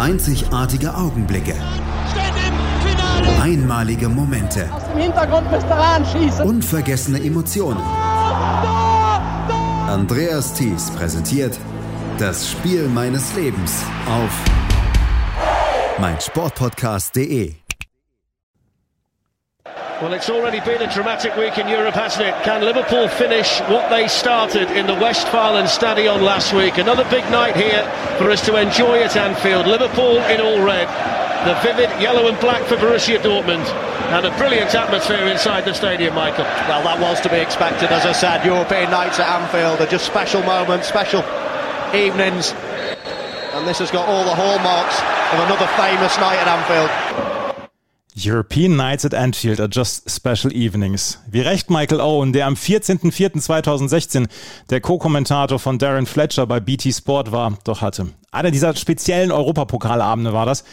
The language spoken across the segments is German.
Einzigartige Augenblicke. Einmalige Momente. Aus dem Hintergrund müsst ihr anschießen. Unvergessene Emotionen. Andreas Thies präsentiert das Spiel meines Lebens auf meinsportpodcast.de. Well, it's already been a dramatic week in Europe, hasn't it? Can Liverpool finish what they started in the Westfalen Stadion last week? Another big night here for us to enjoy at Anfield. Liverpool in all red, the vivid yellow and black for Borussia Dortmund, and a brilliant atmosphere inside the stadium, Michael. Well, that was to be expected, as I said. European nights at Anfield are just special moments, special evenings, and this has got all the hallmarks of another famous night at Anfield. European Nights at Anfield are just special evenings. Wie recht Michael Owen, der am 14.04.2016 der Co-Kommentator von Darren Fletcher bei BT Sport war, doch hatte. Einer dieser speziellen Europapokalabende war das,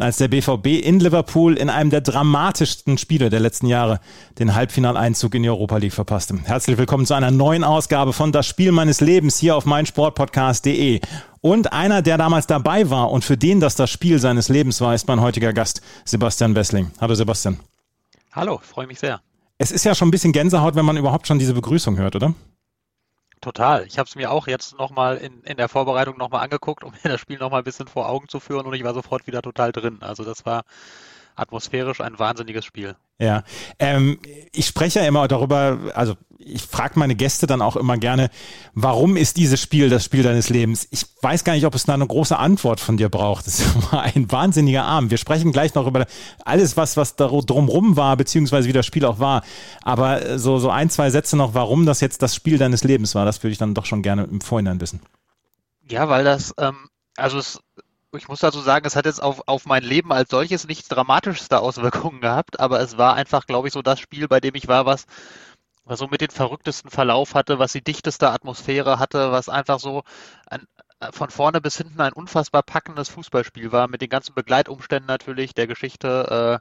als der BVB in Liverpool in einem der dramatischsten Spiele der letzten Jahre den Halbfinaleinzug in die Europa League verpasste. Herzlich willkommen zu einer neuen Ausgabe von Das Spiel meines Lebens hier auf meinsportpodcast.de. Und einer, der damals dabei war und für den das das Spiel seines Lebens war, ist mein heutiger Gast, Sebastian Wessling. Hallo Sebastian. Hallo, freue mich sehr. Es ist ja schon ein bisschen Gänsehaut, wenn man überhaupt schon diese Begrüßung hört, oder? Total. Ich habe es mir auch jetzt nochmal in, in der Vorbereitung nochmal angeguckt, um mir das Spiel nochmal ein bisschen vor Augen zu führen und ich war sofort wieder total drin. Also das war atmosphärisch ein wahnsinniges Spiel. Ja, ähm, ich spreche ja immer darüber, also ich frage meine Gäste dann auch immer gerne, warum ist dieses Spiel das Spiel deines Lebens? Ich weiß gar nicht, ob es da eine große Antwort von dir braucht. Das war ein wahnsinniger Abend. Wir sprechen gleich noch über alles, was, was da drumrum war, beziehungsweise wie das Spiel auch war. Aber so, so ein, zwei Sätze noch, warum das jetzt das Spiel deines Lebens war, das würde ich dann doch schon gerne im Vorhinein wissen. Ja, weil das, ähm, also es ich muss dazu sagen, es hat jetzt auf, auf mein Leben als solches nichts dramatischste Auswirkungen gehabt, aber es war einfach, glaube ich, so das Spiel, bei dem ich war, was, was so mit den verrücktesten Verlauf hatte, was die dichteste Atmosphäre hatte, was einfach so ein, von vorne bis hinten ein unfassbar packendes Fußballspiel war, mit den ganzen Begleitumständen natürlich, der Geschichte. Äh, äh,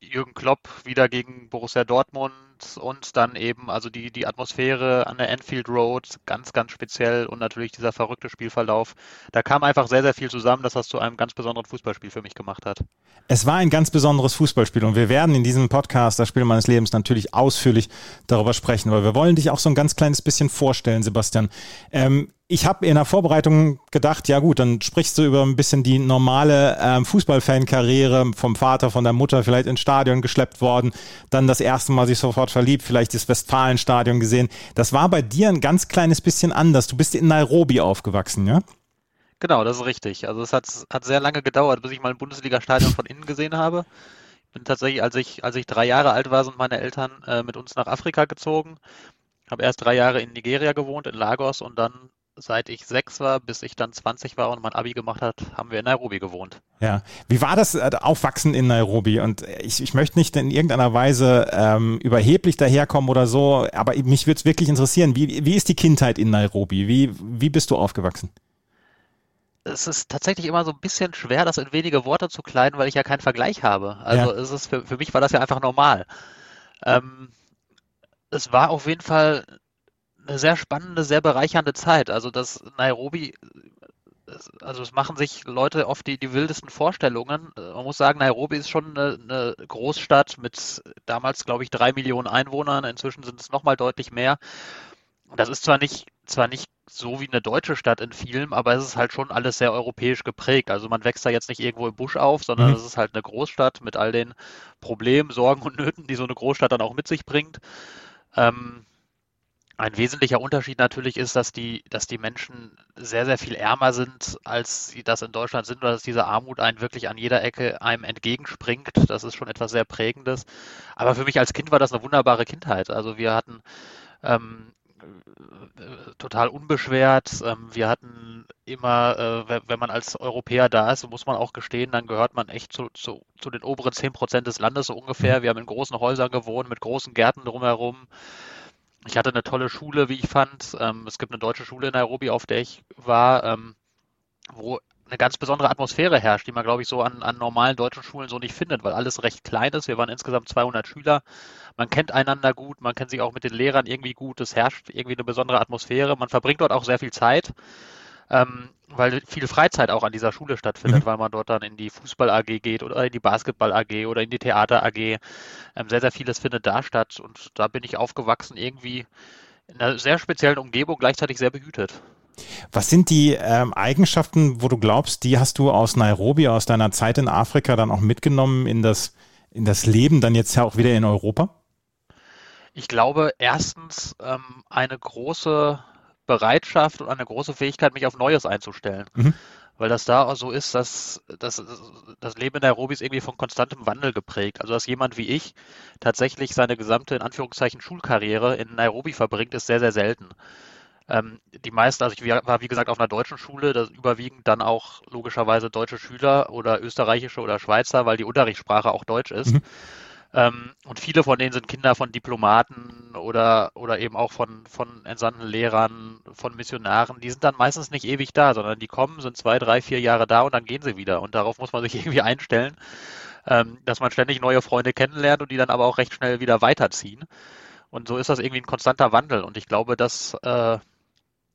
Jürgen Klopp wieder gegen Borussia Dortmund und dann eben also die, die Atmosphäre an der Enfield Road ganz, ganz speziell und natürlich dieser verrückte Spielverlauf. Da kam einfach sehr, sehr viel zusammen, dass das zu einem ganz besonderen Fußballspiel für mich gemacht hat. Es war ein ganz besonderes Fußballspiel und wir werden in diesem Podcast, das Spiel meines Lebens, natürlich ausführlich darüber sprechen, weil wir wollen dich auch so ein ganz kleines bisschen vorstellen, Sebastian. Ähm, ich habe in der Vorbereitung gedacht, ja gut, dann sprichst du über ein bisschen die normale ähm, Fußballfankarriere vom Vater, von der Mutter, vielleicht ins Stadion geschleppt worden, dann das erste Mal sich sofort verliebt, vielleicht das Westfalenstadion gesehen. Das war bei dir ein ganz kleines bisschen anders. Du bist in Nairobi aufgewachsen, ja? Genau, das ist richtig. Also es hat, hat sehr lange gedauert, bis ich mal ein Bundesliga-Stadion von innen gesehen habe. Ich bin tatsächlich, als ich, als ich drei Jahre alt war, sind meine Eltern äh, mit uns nach Afrika gezogen. Habe erst drei Jahre in Nigeria gewohnt, in Lagos und dann seit ich sechs war, bis ich dann 20 war und mein Abi gemacht hat, haben wir in Nairobi gewohnt. Ja, wie war das äh, Aufwachsen in Nairobi? Und ich, ich möchte nicht in irgendeiner Weise ähm, überheblich daherkommen oder so, aber mich würde es wirklich interessieren, wie, wie ist die Kindheit in Nairobi? Wie, wie bist du aufgewachsen? Es ist tatsächlich immer so ein bisschen schwer, das in wenige Worte zu kleiden, weil ich ja keinen Vergleich habe. Also ja. es ist für, für mich war das ja einfach normal. Ähm, es war auf jeden Fall eine sehr spannende, sehr bereichernde Zeit. Also das Nairobi, also es machen sich Leute oft die, die wildesten Vorstellungen. Man muss sagen, Nairobi ist schon eine, eine Großstadt mit damals, glaube ich, drei Millionen Einwohnern. Inzwischen sind es nochmal deutlich mehr. Das ist zwar nicht, zwar nicht so wie eine deutsche Stadt in vielen, aber es ist halt schon alles sehr europäisch geprägt. Also man wächst da jetzt nicht irgendwo im Busch auf, sondern mhm. es ist halt eine Großstadt mit all den Problemen, Sorgen und Nöten, die so eine Großstadt dann auch mit sich bringt. Ähm, ein wesentlicher Unterschied natürlich ist, dass die, dass die Menschen sehr, sehr viel ärmer sind, als sie das in Deutschland sind, oder dass diese Armut einen wirklich an jeder Ecke einem entgegenspringt. Das ist schon etwas sehr Prägendes. Aber für mich als Kind war das eine wunderbare Kindheit. Also wir hatten ähm, total unbeschwert. Ähm, wir hatten immer, äh, wenn man als Europäer da ist, muss man auch gestehen, dann gehört man echt zu, zu, zu den oberen 10 Prozent des Landes so ungefähr. Wir haben in großen Häusern gewohnt, mit großen Gärten drumherum. Ich hatte eine tolle Schule, wie ich fand. Ähm, es gibt eine deutsche Schule in Nairobi, auf der ich war, ähm, wo eine ganz besondere Atmosphäre herrscht, die man, glaube ich, so an, an normalen deutschen Schulen so nicht findet, weil alles recht klein ist. Wir waren insgesamt 200 Schüler. Man kennt einander gut, man kennt sich auch mit den Lehrern irgendwie gut. Es herrscht irgendwie eine besondere Atmosphäre. Man verbringt dort auch sehr viel Zeit. Ähm, weil viel Freizeit auch an dieser Schule stattfindet, mhm. weil man dort dann in die Fußball AG geht oder in die Basketball AG oder in die Theater AG. Ähm, sehr, sehr vieles findet da statt und da bin ich aufgewachsen irgendwie in einer sehr speziellen Umgebung, gleichzeitig sehr behütet. Was sind die ähm, Eigenschaften, wo du glaubst, die hast du aus Nairobi, aus deiner Zeit in Afrika dann auch mitgenommen in das, in das Leben dann jetzt ja auch wieder in Europa? Ich glaube, erstens ähm, eine große Bereitschaft und eine große Fähigkeit, mich auf Neues einzustellen. Mhm. Weil das da auch so ist, dass, dass das Leben in Nairobi ist irgendwie von konstantem Wandel geprägt. Also dass jemand wie ich tatsächlich seine gesamte, in Anführungszeichen, Schulkarriere in Nairobi verbringt, ist sehr, sehr selten. Ähm, die meisten, also ich war wie gesagt auf einer deutschen Schule, das überwiegend dann auch logischerweise deutsche Schüler oder österreichische oder Schweizer, weil die Unterrichtssprache auch Deutsch ist. Mhm. Ähm, und viele von denen sind Kinder von Diplomaten oder, oder eben auch von, von entsandten Lehrern, von Missionaren. Die sind dann meistens nicht ewig da, sondern die kommen, sind zwei, drei, vier Jahre da und dann gehen sie wieder. Und darauf muss man sich irgendwie einstellen, ähm, dass man ständig neue Freunde kennenlernt und die dann aber auch recht schnell wieder weiterziehen. Und so ist das irgendwie ein konstanter Wandel. Und ich glaube, dass äh,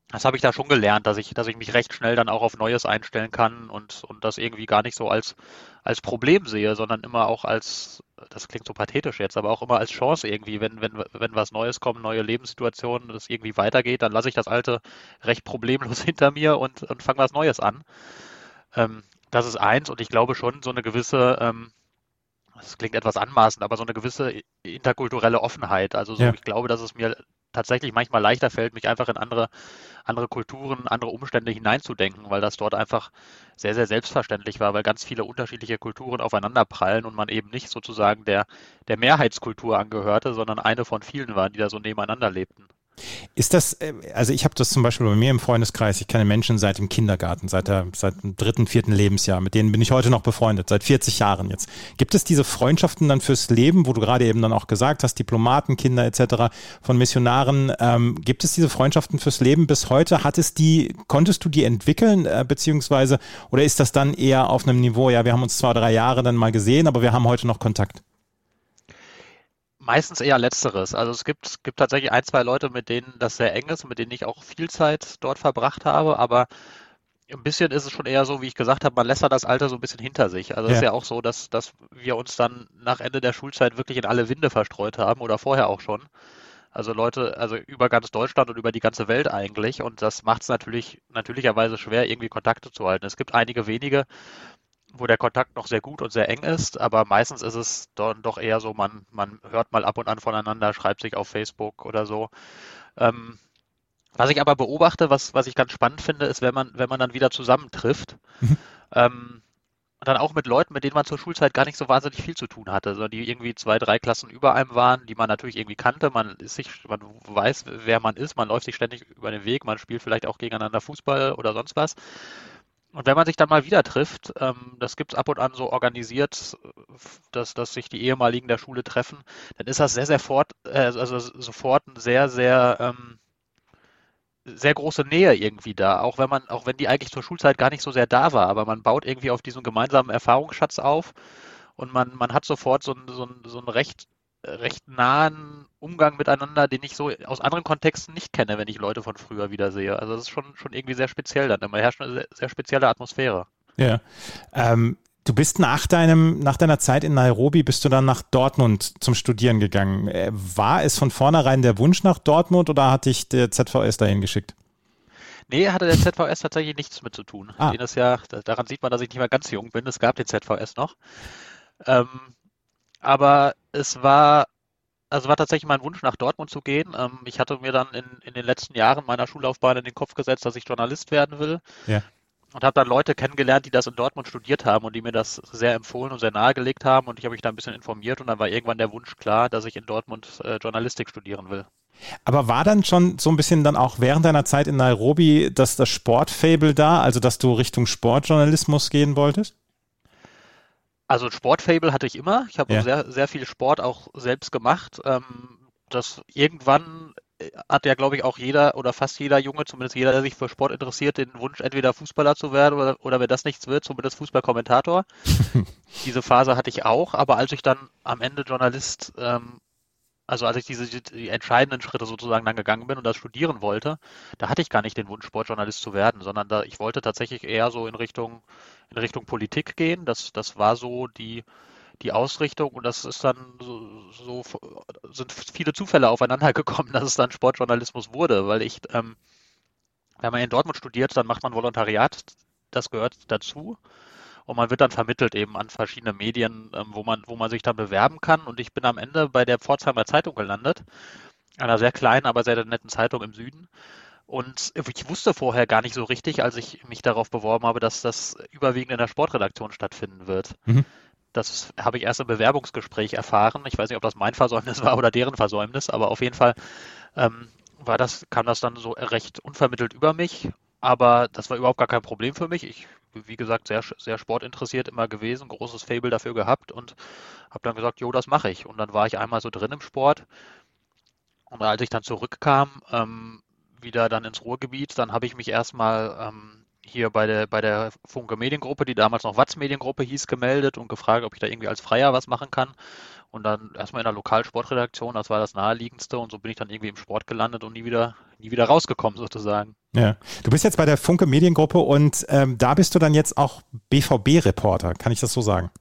das habe ich da schon gelernt, dass ich, dass ich mich recht schnell dann auch auf Neues einstellen kann und, und das irgendwie gar nicht so als, als Problem sehe, sondern immer auch als, das klingt so pathetisch jetzt, aber auch immer als Chance irgendwie, wenn, wenn, wenn was Neues kommt, neue Lebenssituationen, das irgendwie weitergeht, dann lasse ich das Alte recht problemlos hinter mir und, und fange was Neues an. Ähm, das ist eins und ich glaube schon so eine gewisse, ähm, das klingt etwas anmaßend, aber so eine gewisse interkulturelle Offenheit. Also so, ja. ich glaube, dass es mir tatsächlich manchmal leichter fällt, mich einfach in andere, andere Kulturen, andere Umstände hineinzudenken, weil das dort einfach sehr, sehr selbstverständlich war, weil ganz viele unterschiedliche Kulturen aufeinander prallen und man eben nicht sozusagen der, der Mehrheitskultur angehörte, sondern eine von vielen war, die da so nebeneinander lebten. Ist das, äh, also ich habe das zum Beispiel bei mir im Freundeskreis, ich kenne Menschen seit dem Kindergarten, seit, der, seit dem dritten, vierten Lebensjahr, mit denen bin ich heute noch befreundet, seit 40 Jahren jetzt. Gibt es diese Freundschaften dann fürs Leben, wo du gerade eben dann auch gesagt hast, Diplomaten, Kinder etc., von Missionaren, ähm, gibt es diese Freundschaften fürs Leben bis heute? Hat es die, konntest du die entwickeln, äh, beziehungsweise, oder ist das dann eher auf einem Niveau, ja, wir haben uns zwei, drei Jahre dann mal gesehen, aber wir haben heute noch Kontakt? Meistens eher letzteres. Also es gibt, gibt tatsächlich ein, zwei Leute, mit denen das sehr eng ist, mit denen ich auch viel Zeit dort verbracht habe, aber ein bisschen ist es schon eher so, wie ich gesagt habe, man lässt das Alter so ein bisschen hinter sich. Also es ja. ist ja auch so, dass, dass wir uns dann nach Ende der Schulzeit wirklich in alle Winde verstreut haben oder vorher auch schon. Also Leute, also über ganz Deutschland und über die ganze Welt eigentlich. Und das macht es natürlich natürlicherweise schwer, irgendwie Kontakte zu halten. Es gibt einige wenige, wo der Kontakt noch sehr gut und sehr eng ist, aber meistens ist es dann doch eher so, man, man hört mal ab und an voneinander, schreibt sich auf Facebook oder so. Ähm, was ich aber beobachte, was, was ich ganz spannend finde, ist, wenn man, wenn man dann wieder zusammentrifft, mhm. ähm, dann auch mit Leuten, mit denen man zur Schulzeit gar nicht so wahnsinnig viel zu tun hatte, sondern die irgendwie zwei, drei Klassen über einem waren, die man natürlich irgendwie kannte, man ist sich, man weiß, wer man ist, man läuft sich ständig über den Weg, man spielt vielleicht auch gegeneinander Fußball oder sonst was. Und wenn man sich dann mal wieder trifft, ähm, das gibt es ab und an so organisiert, dass, dass sich die ehemaligen der Schule treffen, dann ist das sehr, sehr fort, äh, also sofort ein sehr, sehr, ähm, sehr große Nähe irgendwie da, auch wenn man, auch wenn die eigentlich zur Schulzeit gar nicht so sehr da war, aber man baut irgendwie auf diesen gemeinsamen Erfahrungsschatz auf und man, man hat sofort so ein, so ein, so ein recht recht nahen Umgang miteinander, den ich so aus anderen Kontexten nicht kenne, wenn ich Leute von früher wieder sehe. Also das ist schon, schon irgendwie sehr speziell dann. Immer herrscht eine sehr, sehr spezielle Atmosphäre. Ja. Ähm, du bist nach deinem, nach deiner Zeit in Nairobi, bist du dann nach Dortmund zum Studieren gegangen. Äh, war es von vornherein der Wunsch nach Dortmund oder hat dich der ZVS dahin geschickt? Nee, hatte der ZVS tatsächlich nichts mit zu tun. Ah. Den ist ja, daran sieht man, dass ich nicht mehr ganz jung bin. Es gab den ZVS noch. Ähm, aber es war, also war tatsächlich mein Wunsch, nach Dortmund zu gehen. Ähm, ich hatte mir dann in, in den letzten Jahren meiner Schullaufbahn in den Kopf gesetzt, dass ich Journalist werden will. Ja. Und habe dann Leute kennengelernt, die das in Dortmund studiert haben und die mir das sehr empfohlen und sehr nahegelegt haben. Und ich habe mich da ein bisschen informiert und dann war irgendwann der Wunsch klar, dass ich in Dortmund äh, Journalistik studieren will. Aber war dann schon so ein bisschen dann auch während deiner Zeit in Nairobi das, das Sportfable da, also dass du Richtung Sportjournalismus gehen wolltest? Also Sportfable hatte ich immer. Ich habe ja. sehr, sehr viel Sport auch selbst gemacht. Ähm, das irgendwann äh, hat ja, glaube ich, auch jeder oder fast jeder Junge, zumindest jeder, der sich für Sport interessiert, den Wunsch, entweder Fußballer zu werden oder, oder wenn das nichts wird, zumindest Fußballkommentator. Diese Phase hatte ich auch, aber als ich dann am Ende Journalist ähm, also als ich diese die entscheidenden Schritte sozusagen dann gegangen bin und das studieren wollte, da hatte ich gar nicht den Wunsch, Sportjournalist zu werden, sondern da ich wollte tatsächlich eher so in Richtung in Richtung Politik gehen. Das das war so die die Ausrichtung und das ist dann so, so sind viele Zufälle aufeinander gekommen, dass es dann Sportjournalismus wurde, weil ich ähm, wenn man in Dortmund studiert, dann macht man Volontariat, das gehört dazu und man wird dann vermittelt eben an verschiedene Medien, ähm, wo man, wo man sich dann bewerben kann. Und ich bin am Ende bei der Pforzheimer Zeitung gelandet, einer sehr kleinen, aber sehr netten Zeitung im Süden. Und ich wusste vorher gar nicht so richtig, als ich mich darauf beworben habe, dass das überwiegend in der Sportredaktion stattfinden wird. Mhm. Das habe ich erst im Bewerbungsgespräch erfahren. Ich weiß nicht, ob das mein Versäumnis war oder deren Versäumnis, aber auf jeden Fall ähm, war das, kam das dann so recht unvermittelt über mich. Aber das war überhaupt gar kein Problem für mich. Ich wie gesagt, sehr, sehr sportinteressiert immer gewesen, großes Fable dafür gehabt und habe dann gesagt, jo, das mache ich. Und dann war ich einmal so drin im Sport. Und als ich dann zurückkam, ähm, wieder dann ins Ruhrgebiet, dann habe ich mich erstmal ähm, hier bei der, bei der Funke Mediengruppe, die damals noch Watz Mediengruppe hieß, gemeldet und gefragt, ob ich da irgendwie als Freier was machen kann. Und dann erstmal in der Lokalsportredaktion, das war das naheliegendste und so bin ich dann irgendwie im Sport gelandet und nie wieder, nie wieder rausgekommen sozusagen. Ja. Du bist jetzt bei der Funke Mediengruppe und ähm, da bist du dann jetzt auch BVB-Reporter, kann ich das so sagen?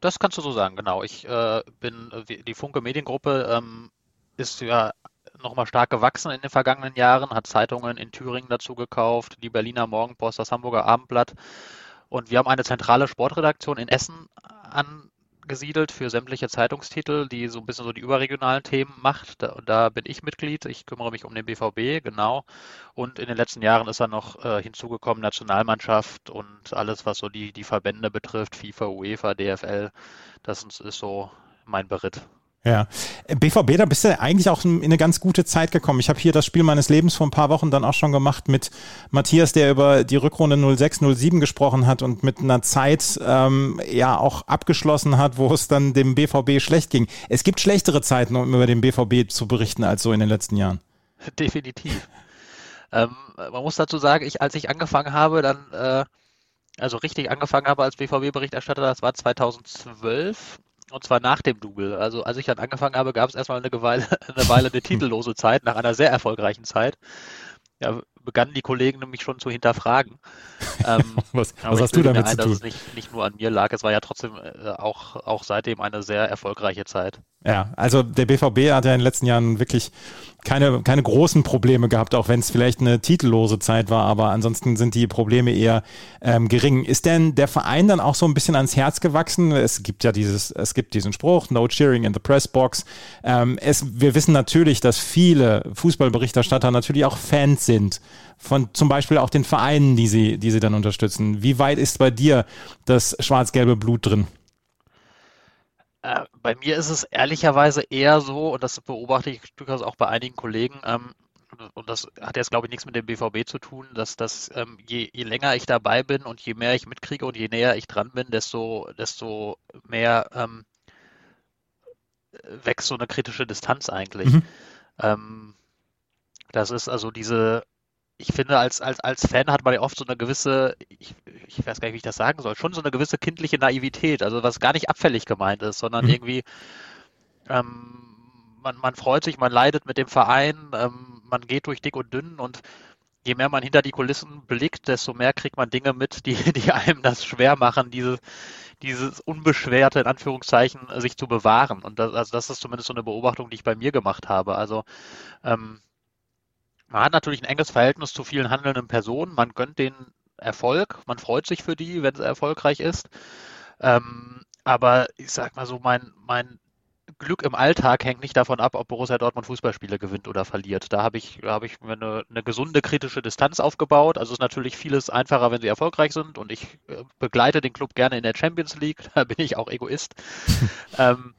Das kannst du so sagen, genau. Ich äh, bin, äh, die Funke Mediengruppe ähm, ist ja nochmal stark gewachsen in den vergangenen Jahren, hat Zeitungen in Thüringen dazu gekauft, die Berliner Morgenpost, das Hamburger Abendblatt. Und wir haben eine zentrale Sportredaktion in Essen an, angesiedelt für sämtliche Zeitungstitel, die so ein bisschen so die überregionalen Themen macht. Da, da bin ich Mitglied. Ich kümmere mich um den BVB, genau. Und in den letzten Jahren ist dann noch äh, hinzugekommen Nationalmannschaft und alles, was so die, die Verbände betrifft, FIFA, UEFA, DFL. Das ist so mein Beritt. Ja, BVB, da bist du eigentlich auch in eine ganz gute Zeit gekommen. Ich habe hier das Spiel meines Lebens vor ein paar Wochen dann auch schon gemacht mit Matthias, der über die Rückrunde 06, 07 gesprochen hat und mit einer Zeit ähm, ja auch abgeschlossen hat, wo es dann dem BVB schlecht ging. Es gibt schlechtere Zeiten, um über den BVB zu berichten, als so in den letzten Jahren. Definitiv. Ähm, man muss dazu sagen, ich, als ich angefangen habe, dann äh, also richtig angefangen habe als BVB-Berichterstatter, das war 2012 und zwar nach dem Double. Also als ich dann angefangen habe, gab es erstmal eine Weile, eine Weile eine titellose Zeit, nach einer sehr erfolgreichen Zeit. Ja, begannen die Kollegen nämlich schon zu hinterfragen. Ähm, was, was hast du damit ein, zu tun? Dass es nicht, nicht nur an mir lag, es war ja trotzdem äh, auch, auch seitdem eine sehr erfolgreiche Zeit. Ja, also der BVB hat ja in den letzten Jahren wirklich keine, keine großen Probleme gehabt, auch wenn es vielleicht eine titellose Zeit war, aber ansonsten sind die Probleme eher ähm, gering. Ist denn der Verein dann auch so ein bisschen ans Herz gewachsen? Es gibt ja dieses, es gibt diesen Spruch, no cheering in the press box. Ähm, es, wir wissen natürlich, dass viele Fußballberichterstatter natürlich auch Fans sind von zum Beispiel auch den Vereinen, die sie, die sie dann unterstützen. Wie weit ist bei dir das schwarz-gelbe Blut drin? Äh, bei mir ist es ehrlicherweise eher so, und das beobachte ich durchaus auch bei einigen Kollegen, ähm, und das hat jetzt, glaube ich, nichts mit dem BVB zu tun, dass das, ähm, je, je, länger ich dabei bin und je mehr ich mitkriege und je näher ich dran bin, desto, desto mehr ähm, wächst so eine kritische Distanz eigentlich. Mhm. Ähm, das ist also diese, ich finde, als, als, als Fan hat man ja oft so eine gewisse, ich, ich weiß gar nicht, wie ich das sagen soll, schon so eine gewisse kindliche Naivität, also was gar nicht abfällig gemeint ist, sondern mhm. irgendwie, ähm, man, man freut sich, man leidet mit dem Verein, ähm, man geht durch dick und dünn und je mehr man hinter die Kulissen blickt, desto mehr kriegt man Dinge mit, die, die einem das schwer machen, diese, dieses unbeschwerte, in Anführungszeichen, sich zu bewahren. Und das, also das ist zumindest so eine Beobachtung, die ich bei mir gemacht habe. Also ähm, man hat natürlich ein enges Verhältnis zu vielen handelnden Personen. Man gönnt denen Erfolg. Man freut sich für die, wenn es erfolgreich ist. Ähm, aber ich sag mal so, mein, mein Glück im Alltag hängt nicht davon ab, ob Borussia Dortmund Fußballspiele gewinnt oder verliert. Da habe ich, da habe ich mir eine, eine, gesunde kritische Distanz aufgebaut. Also ist natürlich vieles einfacher, wenn sie erfolgreich sind und ich äh, begleite den Club gerne in der Champions League. Da bin ich auch Egoist. ähm,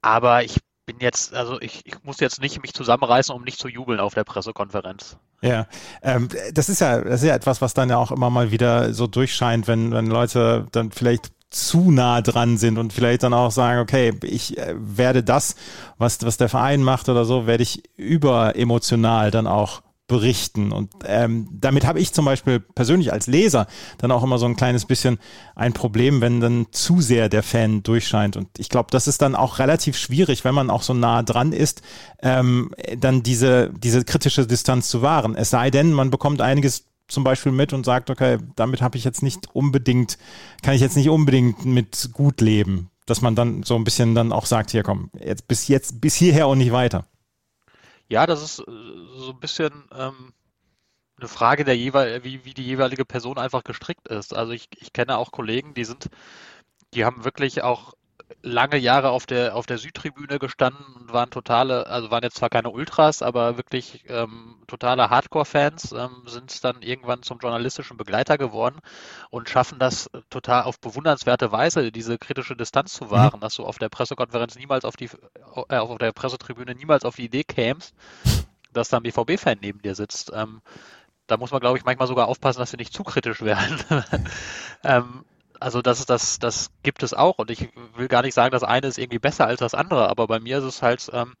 aber ich bin jetzt, also ich, ich muss jetzt nicht mich zusammenreißen, um nicht zu jubeln auf der Pressekonferenz. Ja, ähm, das ist ja, das ist ja etwas, was dann ja auch immer mal wieder so durchscheint, wenn, wenn Leute dann vielleicht zu nah dran sind und vielleicht dann auch sagen, okay, ich äh, werde das, was, was der Verein macht oder so, werde ich überemotional dann auch berichten. Und ähm, damit habe ich zum Beispiel persönlich als Leser dann auch immer so ein kleines bisschen ein Problem, wenn dann zu sehr der Fan durchscheint. Und ich glaube, das ist dann auch relativ schwierig, wenn man auch so nah dran ist, ähm, dann diese, diese kritische Distanz zu wahren. Es sei denn, man bekommt einiges zum Beispiel mit und sagt, okay, damit habe ich jetzt nicht unbedingt, kann ich jetzt nicht unbedingt mit gut leben. Dass man dann so ein bisschen dann auch sagt, hier komm, jetzt bis jetzt, bis hierher und nicht weiter. Ja, das ist äh, so ein bisschen ähm, eine Frage der jeweil, wie, wie die jeweilige Person einfach gestrickt ist. Also ich, ich kenne auch Kollegen, die sind, die haben wirklich auch lange Jahre auf der auf der Südtribüne gestanden und waren totale, also waren jetzt zwar keine Ultras, aber wirklich ähm, totale Hardcore-Fans, ähm, sind dann irgendwann zum journalistischen Begleiter geworden und schaffen das total auf bewundernswerte Weise, diese kritische Distanz zu wahren, mhm. dass du auf der Pressekonferenz niemals auf die äh, auf der Pressetribüne niemals auf die Idee kämst, dass da ein BVB-Fan neben dir sitzt. Ähm, da muss man, glaube ich, manchmal sogar aufpassen, dass wir nicht zu kritisch werden. ähm, also das, das, das gibt es auch und ich will gar nicht sagen, das eine ist irgendwie besser als das andere, aber bei mir ist es halt ähm,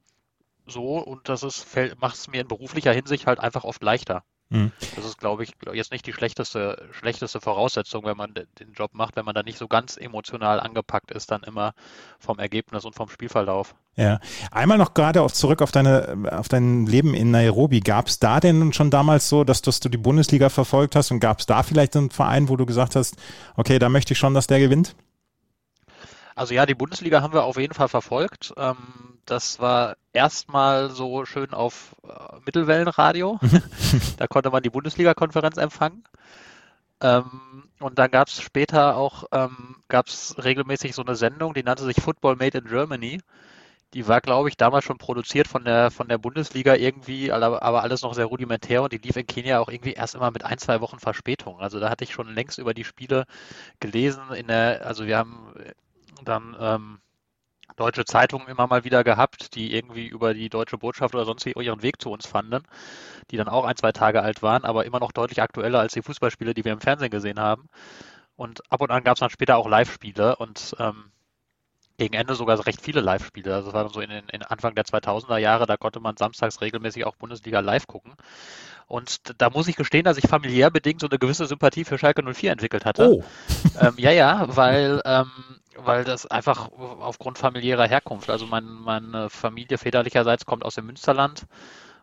so und das ist, macht es mir in beruflicher Hinsicht halt einfach oft leichter. Mhm. Das ist, glaube ich, jetzt nicht die schlechteste, schlechteste Voraussetzung, wenn man den Job macht, wenn man da nicht so ganz emotional angepackt ist, dann immer vom Ergebnis und vom Spielverlauf. Ja, einmal noch gerade auf, zurück auf deine, auf dein Leben in Nairobi. Gab es da denn schon damals so, dass, dass du die Bundesliga verfolgt hast und gab es da vielleicht einen Verein, wo du gesagt hast, okay, da möchte ich schon, dass der gewinnt? Also ja, die Bundesliga haben wir auf jeden Fall verfolgt. Ähm, das war erstmal so schön auf äh, Mittelwellenradio. da konnte man die Bundesliga-Konferenz empfangen. Ähm, und dann gab es später auch ähm, gab's regelmäßig so eine Sendung, die nannte sich Football Made in Germany. Die war, glaube ich, damals schon produziert von der von der Bundesliga irgendwie, aber alles noch sehr rudimentär und die lief in Kenia auch irgendwie erst immer mit ein, zwei Wochen Verspätung. Also da hatte ich schon längst über die Spiele gelesen. In der, also wir haben dann ähm, deutsche Zeitungen immer mal wieder gehabt, die irgendwie über die deutsche Botschaft oder sonst ihren Weg zu uns fanden, die dann auch ein, zwei Tage alt waren, aber immer noch deutlich aktueller als die Fußballspiele, die wir im Fernsehen gesehen haben. Und ab und an gab es dann später auch Live-Spiele und ähm, gegen Ende sogar recht viele Live-Spiele. Also das war dann so in, in Anfang der 2000er Jahre, da konnte man samstags regelmäßig auch Bundesliga live gucken. Und da muss ich gestehen, dass ich familiär bedingt so eine gewisse Sympathie für Schalke 04 entwickelt hatte. Oh. ähm, ja, ja, weil ähm, weil das einfach aufgrund familiärer Herkunft, also mein, meine Familie väterlicherseits kommt aus dem Münsterland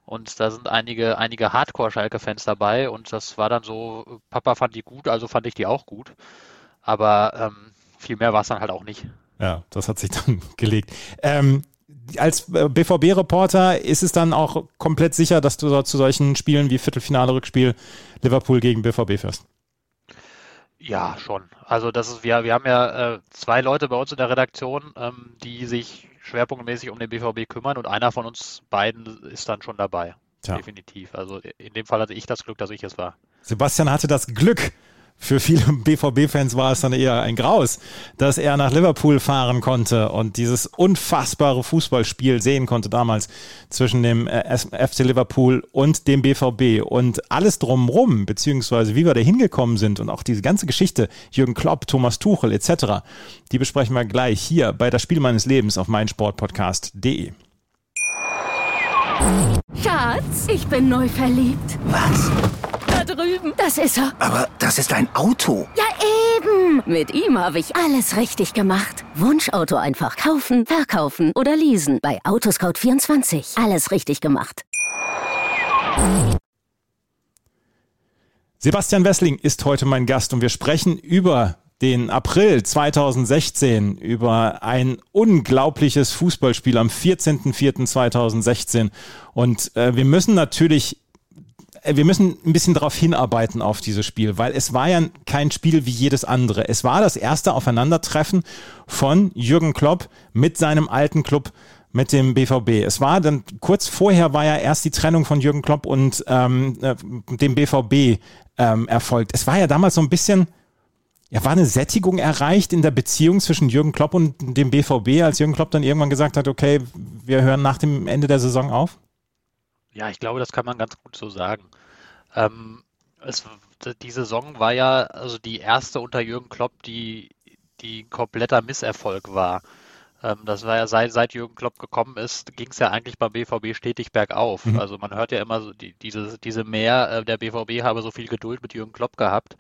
und da sind einige, einige Hardcore-Schalke-Fans dabei und das war dann so, Papa fand die gut, also fand ich die auch gut. Aber ähm, viel mehr war es dann halt auch nicht. Ja, das hat sich dann gelegt. Ähm, als BVB-Reporter ist es dann auch komplett sicher, dass du zu solchen Spielen wie Viertelfinale-Rückspiel Liverpool gegen BVB fährst? Ja, schon. Also das ist, wir, wir haben ja äh, zwei Leute bei uns in der Redaktion, ähm, die sich schwerpunktmäßig um den BVB kümmern und einer von uns beiden ist dann schon dabei. Tja. Definitiv. Also in dem Fall hatte ich das Glück, dass ich es war. Sebastian hatte das Glück, für viele BVB-Fans war es dann eher ein Graus, dass er nach Liverpool fahren konnte und dieses unfassbare Fußballspiel sehen konnte damals zwischen dem äh, FC Liverpool und dem BVB und alles drumrum, beziehungsweise wie wir da hingekommen sind und auch diese ganze Geschichte, Jürgen Klopp, Thomas Tuchel etc., die besprechen wir gleich hier bei das Spiel meines Lebens auf meinsportpodcast.de. Schatz, ich bin neu verliebt. Was? Drüben. Das ist er. Aber das ist ein Auto. Ja, eben. Mit ihm habe ich alles richtig gemacht. Wunschauto einfach kaufen, verkaufen oder leasen. Bei Autoscout24. Alles richtig gemacht. Sebastian Wessling ist heute mein Gast und wir sprechen über den April 2016 über ein unglaubliches Fußballspiel am 14.04.2016. Und äh, wir müssen natürlich wir müssen ein bisschen darauf hinarbeiten auf dieses Spiel, weil es war ja kein Spiel wie jedes andere. Es war das erste Aufeinandertreffen von Jürgen Klopp mit seinem alten Club mit dem BVB. Es war dann kurz vorher war ja erst die Trennung von Jürgen Klopp und ähm, äh, dem BVB ähm, erfolgt. Es war ja damals so ein bisschen, ja, war eine Sättigung erreicht in der Beziehung zwischen Jürgen Klopp und dem BVB, als Jürgen Klopp dann irgendwann gesagt hat, okay, wir hören nach dem Ende der Saison auf? Ja, ich glaube, das kann man ganz gut so sagen. Ähm, es, die Saison war ja also die erste unter Jürgen Klopp, die, die kompletter Misserfolg war. Ähm, das war ja seit, seit Jürgen Klopp gekommen ist, ging es ja eigentlich beim BVB stetig bergauf. Mhm. Also man hört ja immer so die, diese, diese Mehr, äh, der BVB habe so viel Geduld mit Jürgen Klopp gehabt.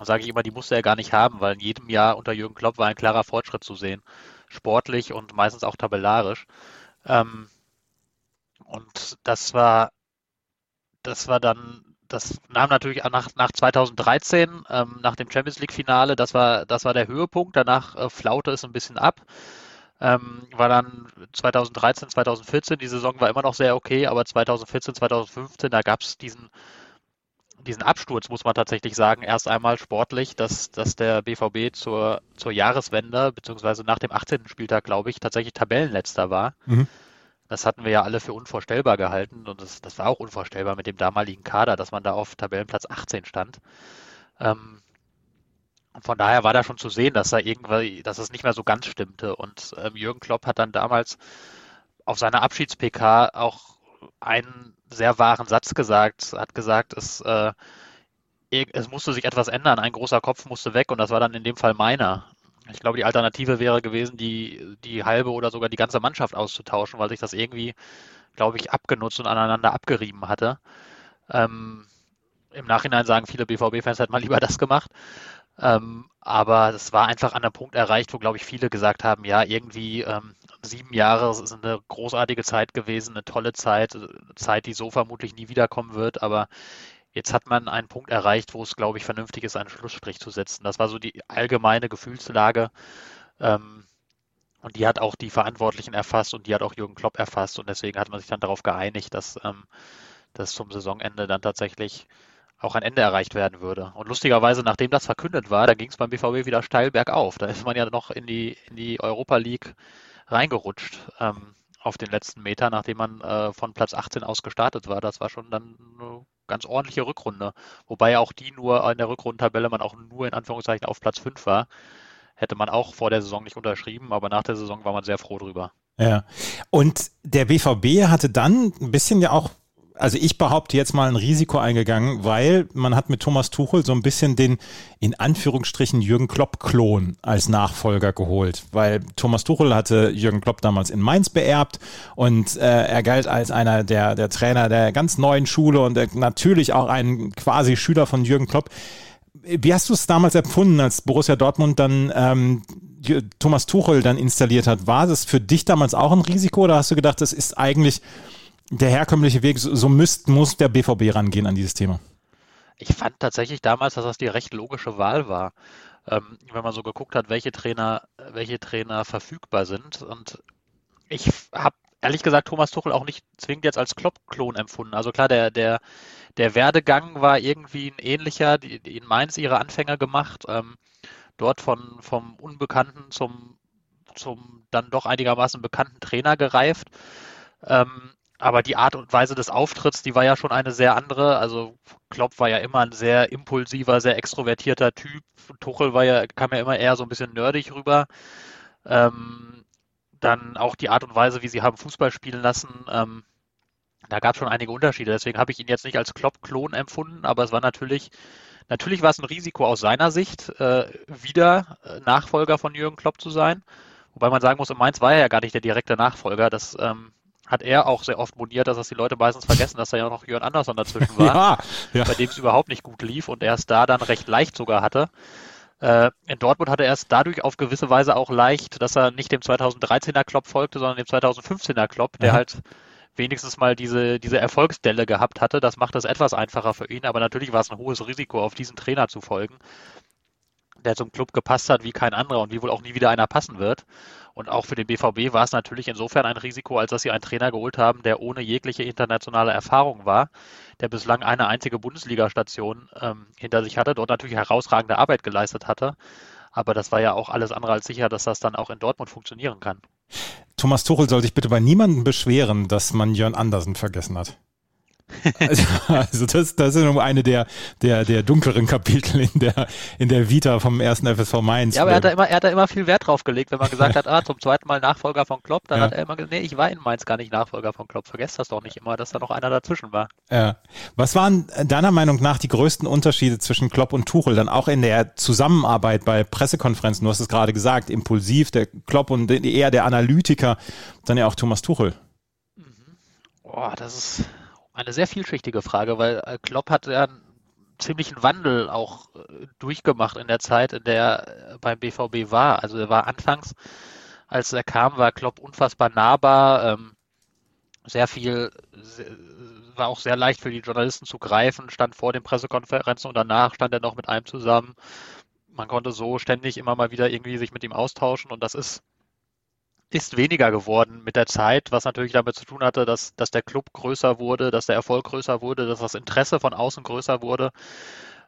Sage ich immer, die musste er gar nicht haben, weil in jedem Jahr unter Jürgen Klopp war ein klarer Fortschritt zu sehen. Sportlich und meistens auch tabellarisch. Ähm, und das war, das war dann, das nahm natürlich nach, nach 2013, ähm, nach dem Champions League-Finale, das war, das war der Höhepunkt. Danach äh, flaute es ein bisschen ab. Ähm, war dann 2013, 2014, die Saison war immer noch sehr okay, aber 2014, 2015, da gab es diesen, diesen Absturz, muss man tatsächlich sagen, erst einmal sportlich, dass, dass der BVB zur, zur Jahreswende, beziehungsweise nach dem 18. Spieltag, glaube ich, tatsächlich Tabellenletzter war. Mhm. Das hatten wir ja alle für unvorstellbar gehalten und das, das war auch unvorstellbar mit dem damaligen Kader, dass man da auf Tabellenplatz 18 stand. Ähm, von daher war da schon zu sehen, dass da irgendwie, dass es nicht mehr so ganz stimmte. Und ähm, Jürgen Klopp hat dann damals auf seiner Abschieds-PK auch einen sehr wahren Satz gesagt, hat gesagt, es, äh, es musste sich etwas ändern, ein großer Kopf musste weg und das war dann in dem Fall meiner. Ich glaube, die Alternative wäre gewesen, die, die halbe oder sogar die ganze Mannschaft auszutauschen, weil sich das irgendwie, glaube ich, abgenutzt und aneinander abgerieben hatte. Ähm, Im Nachhinein sagen viele BVB-Fans, hätte man lieber das gemacht. Ähm, aber es war einfach an einem Punkt erreicht, wo, glaube ich, viele gesagt haben, ja, irgendwie ähm, sieben Jahre sind eine großartige Zeit gewesen, eine tolle Zeit, Zeit, die so vermutlich nie wiederkommen wird, aber jetzt hat man einen Punkt erreicht, wo es, glaube ich, vernünftig ist, einen Schlussstrich zu setzen. Das war so die allgemeine Gefühlslage. Ähm, und die hat auch die Verantwortlichen erfasst und die hat auch Jürgen Klopp erfasst und deswegen hat man sich dann darauf geeinigt, dass, ähm, dass zum Saisonende dann tatsächlich auch ein Ende erreicht werden würde. Und lustigerweise, nachdem das verkündet war, da ging es beim BVB wieder steil bergauf. Da ist man ja noch in die, in die Europa League reingerutscht ähm, auf den letzten Meter, nachdem man äh, von Platz 18 aus gestartet war. Das war schon dann eine ganz ordentliche Rückrunde. Wobei auch die nur in der Rückrundentabelle man auch nur in Anführungszeichen auf Platz 5 war. Hätte man auch vor der Saison nicht unterschrieben, aber nach der Saison war man sehr froh drüber. Ja. Und der BVB hatte dann ein bisschen ja auch also ich behaupte jetzt mal ein Risiko eingegangen, weil man hat mit Thomas Tuchel so ein bisschen den in Anführungsstrichen Jürgen Klopp-Klon als Nachfolger geholt, weil Thomas Tuchel hatte Jürgen Klopp damals in Mainz beerbt und äh, er galt als einer der, der Trainer der ganz neuen Schule und äh, natürlich auch ein quasi Schüler von Jürgen Klopp. Wie hast du es damals empfunden, als Borussia Dortmund dann ähm, Thomas Tuchel dann installiert hat? War das für dich damals auch ein Risiko oder hast du gedacht, das ist eigentlich der herkömmliche Weg, so, so müsst, muss der BVB rangehen an dieses Thema. Ich fand tatsächlich damals, dass das die recht logische Wahl war. Ähm, wenn man so geguckt hat, welche Trainer, welche Trainer verfügbar sind. Und ich habe ehrlich gesagt Thomas Tuchel auch nicht zwingend jetzt als Klopp-Klon empfunden. Also klar, der, der, der Werdegang war irgendwie ein ähnlicher, die, die in Mainz ihre Anfänger gemacht, ähm, dort von, vom Unbekannten zum, zum dann doch einigermaßen bekannten Trainer gereift. Ähm, aber die Art und Weise des Auftritts, die war ja schon eine sehr andere. Also Klopp war ja immer ein sehr impulsiver, sehr extrovertierter Typ. Tuchel war ja, kam ja immer eher so ein bisschen nerdig rüber. Ähm, dann auch die Art und Weise, wie sie haben Fußball spielen lassen. Ähm, da gab es schon einige Unterschiede. Deswegen habe ich ihn jetzt nicht als Klopp-Klon empfunden, aber es war natürlich, natürlich war es ein Risiko aus seiner Sicht, äh, wieder äh, Nachfolger von Jürgen Klopp zu sein. Wobei man sagen muss, in Mainz war er ja gar nicht der direkte Nachfolger. Das ähm, hat er auch sehr oft moniert, dass das die Leute meistens vergessen, dass da ja noch Jörn Andersson dazwischen war, ja, ja. bei dem es überhaupt nicht gut lief und er es da dann recht leicht sogar hatte. Äh, in Dortmund hatte er es dadurch auf gewisse Weise auch leicht, dass er nicht dem 2013er Klopp folgte, sondern dem 2015er Klopp, der mhm. halt wenigstens mal diese, diese Erfolgsdelle gehabt hatte. Das macht es etwas einfacher für ihn, aber natürlich war es ein hohes Risiko, auf diesen Trainer zu folgen, der zum Club gepasst hat wie kein anderer und wie wohl auch nie wieder einer passen wird. Und auch für den BVB war es natürlich insofern ein Risiko, als dass sie einen Trainer geholt haben, der ohne jegliche internationale Erfahrung war, der bislang eine einzige Bundesliga-Station ähm, hinter sich hatte, dort natürlich herausragende Arbeit geleistet hatte. Aber das war ja auch alles andere als sicher, dass das dann auch in Dortmund funktionieren kann. Thomas Tuchel soll sich bitte bei niemandem beschweren, dass man Jörn Andersen vergessen hat. Also, also das, das ist eine der, der, der dunkleren Kapitel in der, in der Vita vom ersten FSV Mainz. Ja, aber er hat, da immer, er hat da immer viel Wert drauf gelegt, wenn man gesagt hat, ah, zum zweiten Mal Nachfolger von Klopp, dann ja. hat er immer gesagt, nee, ich war in Mainz gar nicht Nachfolger von Klopp. Vergesst das doch nicht immer, dass da noch einer dazwischen war. Ja. Was waren deiner Meinung nach die größten Unterschiede zwischen Klopp und Tuchel, dann auch in der Zusammenarbeit bei Pressekonferenzen? Du hast es gerade gesagt, impulsiv, der Klopp und eher der Analytiker, dann ja auch Thomas Tuchel. Mhm. Boah, das ist eine sehr vielschichtige Frage, weil äh, Klopp hat ja einen ziemlichen Wandel auch äh, durchgemacht in der Zeit, in der er beim BVB war. Also er war anfangs, als er kam, war Klopp unfassbar nahbar, ähm, sehr viel, war auch sehr leicht für die Journalisten zu greifen, stand vor den Pressekonferenzen und danach stand er noch mit einem zusammen. Man konnte so ständig immer mal wieder irgendwie sich mit ihm austauschen und das ist ist weniger geworden mit der Zeit, was natürlich damit zu tun hatte, dass, dass der Club größer wurde, dass der Erfolg größer wurde, dass das Interesse von außen größer wurde.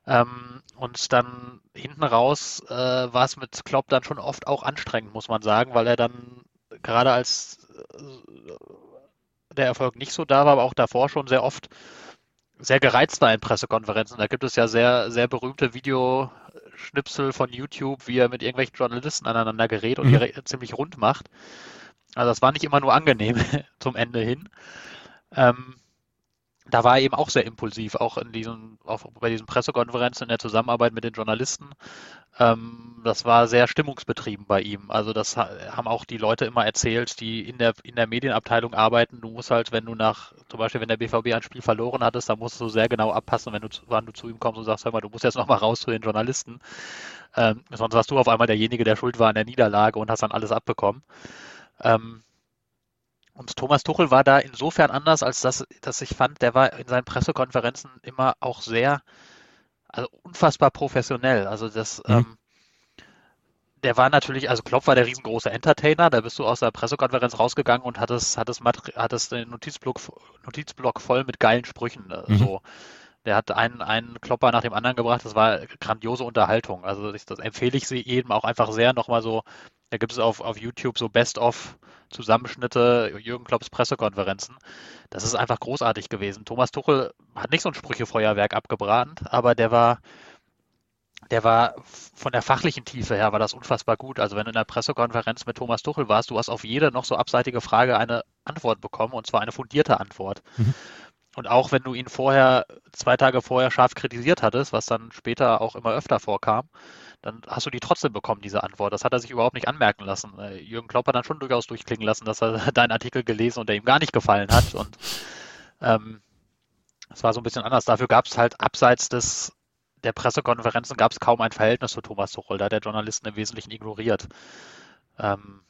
Ähm, und dann hinten raus äh, war es mit Klopp dann schon oft auch anstrengend, muss man sagen, weil er dann gerade als äh, der Erfolg nicht so da war, aber auch davor schon sehr oft sehr gereizt war in Pressekonferenzen. Da gibt es ja sehr, sehr berühmte Video, Schnipsel von YouTube, wie er mit irgendwelchen Journalisten aneinander gerät und mhm. die ziemlich rund macht. Also das war nicht immer nur angenehm zum Ende hin. Ähm, da war er eben auch sehr impulsiv, auch in diesen, auch bei diesen Pressekonferenzen in der Zusammenarbeit mit den Journalisten. Ähm, das war sehr stimmungsbetrieben bei ihm. Also das haben auch die Leute immer erzählt, die in der, in der Medienabteilung arbeiten. Du musst halt, wenn du nach, zum Beispiel wenn der BVB ein Spiel verloren hattest, dann musst du sehr genau abpassen, wenn du, wann du zu ihm kommst und sagst, hör mal, du musst jetzt nochmal raus zu den Journalisten. Ähm, sonst warst du auf einmal derjenige, der schuld war an der Niederlage und hast dann alles abbekommen. Ähm, und Thomas Tuchel war da insofern anders, als dass, dass ich fand, der war in seinen Pressekonferenzen immer auch sehr, also unfassbar professionell. Also das, mhm. ähm, der war natürlich, also Klopp war der riesengroße Entertainer, da bist du aus der Pressekonferenz rausgegangen und hattest, hattest, hattest den Notizblock, Notizblock voll mit geilen Sprüchen. Äh, mhm. So. Der hat einen, einen Klopper nach dem anderen gebracht, das war grandiose Unterhaltung. Also das, das empfehle ich sie jedem auch einfach sehr, nochmal so, da gibt es auf, auf YouTube so Best-of Zusammenschnitte Jürgen Klopps Pressekonferenzen. Das ist einfach großartig gewesen. Thomas Tuchel hat nicht so ein Sprüchefeuerwerk abgebrannt, aber der war, der war von der fachlichen Tiefe her war das unfassbar gut. Also wenn du in der Pressekonferenz mit Thomas Tuchel warst, du hast auf jede noch so abseitige Frage eine Antwort bekommen und zwar eine fundierte Antwort. Mhm. Und auch wenn du ihn vorher, zwei Tage vorher scharf kritisiert hattest, was dann später auch immer öfter vorkam, dann hast du die trotzdem bekommen, diese Antwort. Das hat er sich überhaupt nicht anmerken lassen. Äh, Jürgen Klopp hat dann schon durchaus durchklingen lassen, dass er deinen Artikel gelesen und der ihm gar nicht gefallen hat. Und ähm, es war so ein bisschen anders. Dafür gab es halt abseits des der Pressekonferenzen gab es kaum ein Verhältnis zu Thomas Tuchel, da der Journalisten im Wesentlichen ignoriert. Ähm,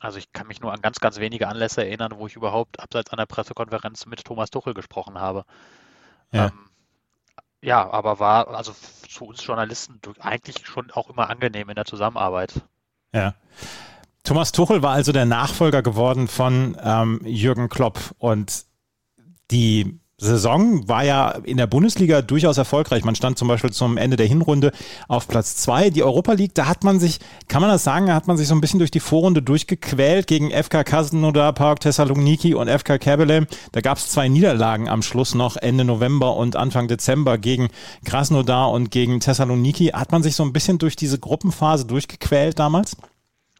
also ich kann mich nur an ganz, ganz wenige Anlässe erinnern, wo ich überhaupt abseits einer Pressekonferenz mit Thomas Tuchel gesprochen habe. Ja. Ähm, ja, aber war also zu uns Journalisten eigentlich schon auch immer angenehm in der Zusammenarbeit. Ja. Thomas Tuchel war also der Nachfolger geworden von ähm, Jürgen Klopp und die Saison war ja in der Bundesliga durchaus erfolgreich. Man stand zum Beispiel zum Ende der Hinrunde auf Platz zwei. Die Europa League, da hat man sich, kann man das sagen, hat man sich so ein bisschen durch die Vorrunde durchgequält gegen FK Krasnodar, Park Thessaloniki und FK Kabele. Da gab es zwei Niederlagen am Schluss noch Ende November und Anfang Dezember gegen Krasnodar und gegen Thessaloniki. Hat man sich so ein bisschen durch diese Gruppenphase durchgequält damals?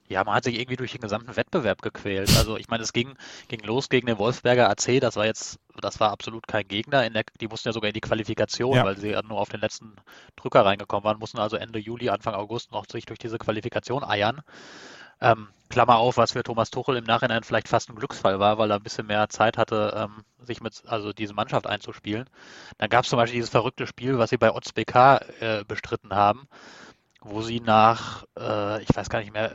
Ja, man hat sich irgendwie durch den gesamten Wettbewerb gequält. Also ich meine, es ging, ging los gegen den Wolfsberger AC, das war jetzt, das war absolut kein Gegner. Der, die mussten ja sogar in die Qualifikation, ja. weil sie nur auf den letzten Drücker reingekommen waren, mussten also Ende Juli, Anfang August noch sich durch diese Qualifikation eiern. Ähm, Klammer auf, was für Thomas Tuchel im Nachhinein vielleicht fast ein Glücksfall war, weil er ein bisschen mehr Zeit hatte, ähm, sich mit also diese Mannschaft einzuspielen. Dann gab es zum Beispiel dieses verrückte Spiel, was sie bei Otz BK äh, bestritten haben wo sie nach, äh, ich weiß gar nicht mehr,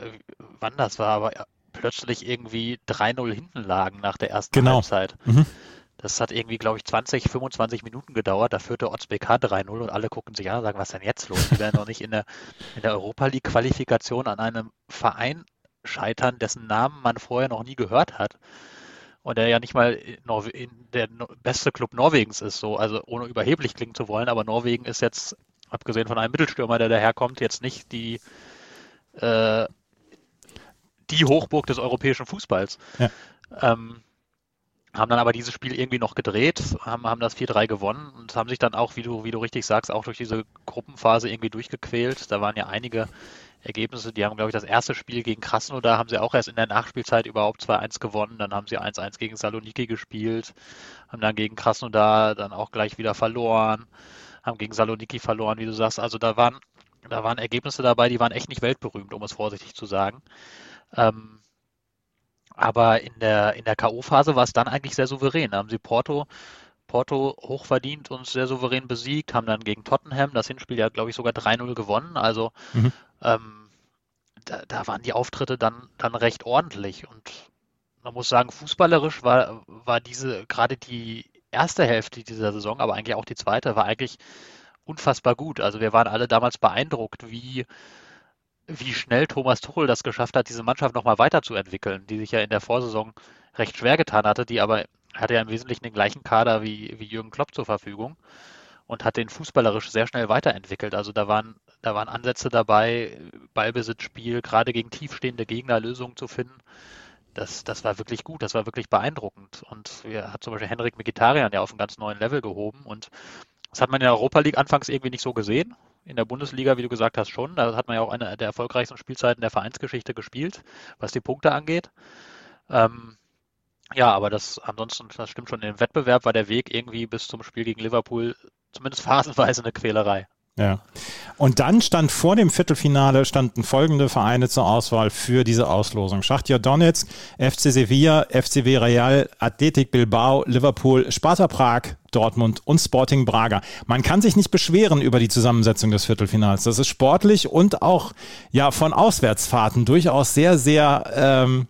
wann das war, aber plötzlich irgendwie 3-0 hinten lagen nach der ersten genau. Halbzeit. Mhm. Das hat irgendwie, glaube ich, 20, 25 Minuten gedauert. Da führte OtzBK 3-0 und alle gucken sich an und sagen, was ist denn jetzt los? Die werden doch nicht in der, in der Europa League-Qualifikation an einem Verein scheitern, dessen Namen man vorher noch nie gehört hat. Und der ja nicht mal der beste Club Norwegens ist, so, also ohne überheblich klingen zu wollen, aber Norwegen ist jetzt abgesehen von einem Mittelstürmer, der daherkommt, jetzt nicht die, äh, die Hochburg des europäischen Fußballs. Ja. Ähm, haben dann aber dieses Spiel irgendwie noch gedreht, haben, haben das 4-3 gewonnen und haben sich dann auch, wie du, wie du richtig sagst, auch durch diese Gruppenphase irgendwie durchgequält. Da waren ja einige Ergebnisse, die haben, glaube ich, das erste Spiel gegen Krasnodar haben sie auch erst in der Nachspielzeit überhaupt 2-1 gewonnen, dann haben sie 1-1 gegen Saloniki gespielt, haben dann gegen Krasnodar dann auch gleich wieder verloren, haben gegen Saloniki verloren, wie du sagst. Also da waren, da waren Ergebnisse dabei, die waren echt nicht weltberühmt, um es vorsichtig zu sagen. Ähm, aber in der, in der K.O.-Phase war es dann eigentlich sehr souverän. Da haben sie Porto, Porto hochverdient und sehr souverän besiegt, haben dann gegen Tottenham das Hinspiel ja, glaube ich, sogar 3-0 gewonnen. Also mhm. ähm, da, da, waren die Auftritte dann, dann recht ordentlich. Und man muss sagen, fußballerisch war, war diese, gerade die erste Hälfte dieser Saison, aber eigentlich auch die zweite, war eigentlich unfassbar gut. Also wir waren alle damals beeindruckt, wie wie schnell Thomas Tuchel das geschafft hat, diese Mannschaft nochmal weiterzuentwickeln, die sich ja in der Vorsaison recht schwer getan hatte, die aber hatte ja im Wesentlichen den gleichen Kader wie, wie Jürgen Klopp zur Verfügung und hat den fußballerisch sehr schnell weiterentwickelt. Also da waren, da waren Ansätze dabei, Ballbesitzspiel, gerade gegen tiefstehende Gegner Lösungen zu finden. Das, das war wirklich gut, das war wirklich beeindruckend. Und er hat zum Beispiel Henrik Mkhitaryan ja auf einen ganz neuen Level gehoben und das hat man in der Europa League anfangs irgendwie nicht so gesehen in der Bundesliga, wie du gesagt hast, schon. Da hat man ja auch eine der erfolgreichsten Spielzeiten der Vereinsgeschichte gespielt, was die Punkte angeht. Ähm, ja, aber das ansonsten, das stimmt schon, im Wettbewerb war der Weg irgendwie bis zum Spiel gegen Liverpool zumindest phasenweise eine Quälerei. Ja. Und dann stand vor dem Viertelfinale standen folgende Vereine zur Auswahl für diese Auslosung. Schachtja Donetsk, FC Sevilla, FCW Real, Athletic Bilbao, Liverpool, Sparta Prag, Dortmund und Sporting Braga. Man kann sich nicht beschweren über die Zusammensetzung des Viertelfinals. Das ist sportlich und auch ja von Auswärtsfahrten durchaus sehr, sehr ähm,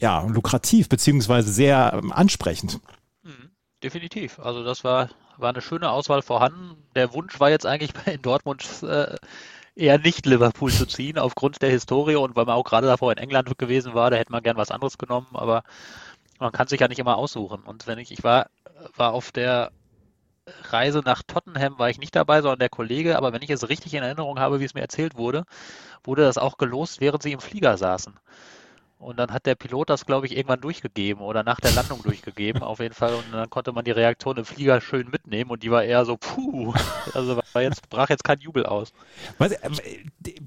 ja, lukrativ beziehungsweise sehr ähm, ansprechend. Mhm, definitiv. Also das war war eine schöne Auswahl vorhanden. Der Wunsch war jetzt eigentlich in Dortmund äh, eher nicht Liverpool zu ziehen, aufgrund der Historie und weil man auch gerade davor in England gewesen war, da hätte man gern was anderes genommen, aber man kann sich ja nicht immer aussuchen. Und wenn ich, ich war, war auf der Reise nach Tottenham war ich nicht dabei, sondern der Kollege, aber wenn ich es richtig in Erinnerung habe, wie es mir erzählt wurde, wurde das auch gelost, während sie im Flieger saßen. Und dann hat der Pilot das, glaube ich, irgendwann durchgegeben oder nach der Landung durchgegeben, auf jeden Fall. Und dann konnte man die Reaktion im Flieger schön mitnehmen und die war eher so, puh, also war jetzt, brach jetzt kein Jubel aus.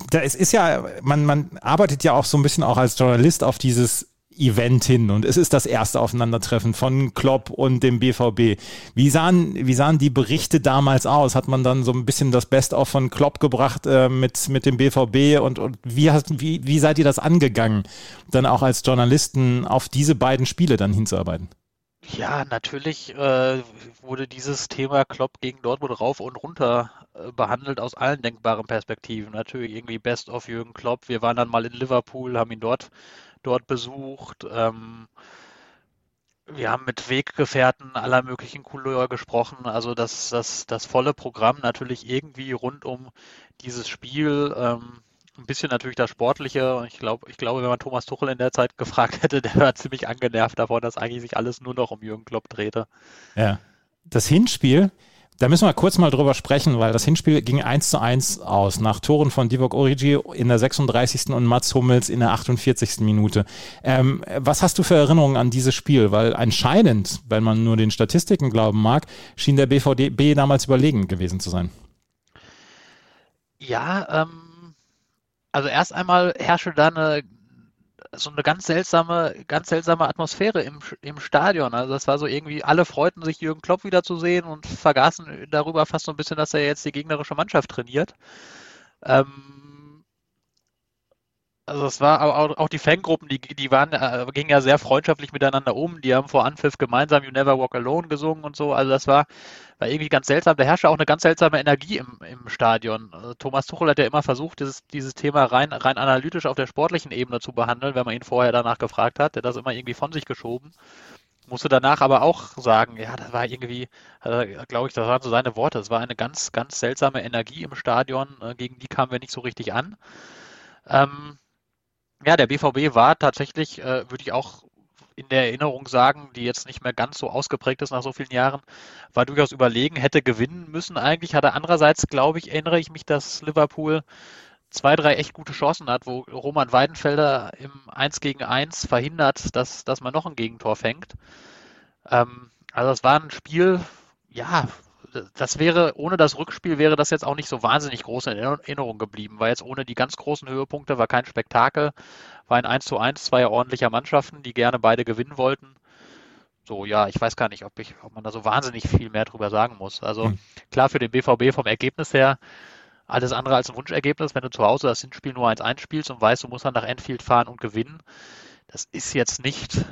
Da ist, ist ja, man, man arbeitet ja auch so ein bisschen auch als Journalist auf dieses Event hin und es ist das erste Aufeinandertreffen von Klopp und dem BVB. Wie sahen, wie sahen die Berichte damals aus? Hat man dann so ein bisschen das Best-of von Klopp gebracht äh, mit, mit dem BVB und, und wie, hast, wie, wie seid ihr das angegangen, dann auch als Journalisten auf diese beiden Spiele dann hinzuarbeiten? Ja, natürlich äh, wurde dieses Thema Klopp gegen Dortmund rauf und runter äh, behandelt aus allen denkbaren Perspektiven. Natürlich irgendwie Best of Jürgen Klopp. Wir waren dann mal in Liverpool, haben ihn dort dort besucht. Ähm, wir haben mit Weggefährten aller möglichen Couleur gesprochen. Also das, das, das volle Programm natürlich irgendwie rund um dieses Spiel. Ähm, ein bisschen natürlich das Sportliche. Ich glaube, ich glaube, wenn man Thomas Tuchel in der Zeit gefragt hätte, der war ziemlich angenervt davon, dass eigentlich sich alles nur noch um Jürgen Klopp drehte. Ja. Das Hinspiel, da müssen wir kurz mal drüber sprechen, weil das Hinspiel ging 1 zu 1 aus, nach Toren von Divock Origi in der 36. und Mats Hummels in der 48. Minute. Ähm, was hast du für Erinnerungen an dieses Spiel? Weil anscheinend, wenn man nur den Statistiken glauben mag, schien der BVB damals überlegen gewesen zu sein. Ja, ähm, also erst einmal herrschte da eine so eine ganz seltsame, ganz seltsame Atmosphäre im, im Stadion. Also das war so irgendwie, alle freuten sich, Jürgen Klopp wiederzusehen und vergaßen darüber fast so ein bisschen, dass er jetzt die gegnerische Mannschaft trainiert. Ähm, also es war auch, auch die Fangruppen, die, die waren, äh, gingen ja sehr freundschaftlich miteinander um. Die haben vor Anpfiff gemeinsam You Never Walk Alone gesungen und so. Also das war, war irgendwie ganz seltsam. Da herrschte auch eine ganz seltsame Energie im, im Stadion. Also Thomas Tuchel hat ja immer versucht, dieses, dieses Thema rein, rein analytisch auf der sportlichen Ebene zu behandeln, wenn man ihn vorher danach gefragt hat. Der hat das immer irgendwie von sich geschoben. Musste danach aber auch sagen, ja, das war irgendwie, also, glaube ich, das waren so seine Worte. Es war eine ganz, ganz seltsame Energie im Stadion. Äh, gegen die kamen wir nicht so richtig an. Ähm, ja, der BVB war tatsächlich, äh, würde ich auch in der Erinnerung sagen, die jetzt nicht mehr ganz so ausgeprägt ist nach so vielen Jahren, war durchaus überlegen, hätte gewinnen müssen eigentlich. Hatte andererseits, glaube ich, erinnere ich mich, dass Liverpool zwei, drei echt gute Chancen hat, wo Roman Weidenfelder im 1 gegen 1 verhindert, dass, dass man noch ein Gegentor fängt. Ähm, also es war ein Spiel, ja, das wäre, ohne das Rückspiel wäre das jetzt auch nicht so wahnsinnig groß in Erinnerung geblieben, weil jetzt ohne die ganz großen Höhepunkte war kein Spektakel, war ein 1 zu 1 zweier ordentlicher Mannschaften, die gerne beide gewinnen wollten. So, ja, ich weiß gar nicht, ob, ich, ob man da so wahnsinnig viel mehr drüber sagen muss. Also hm. klar, für den BVB vom Ergebnis her alles andere als ein Wunschergebnis, wenn du zu Hause das Hinspiel nur 1-1 spielst und weißt, du musst dann nach Enfield fahren und gewinnen. Das ist jetzt nicht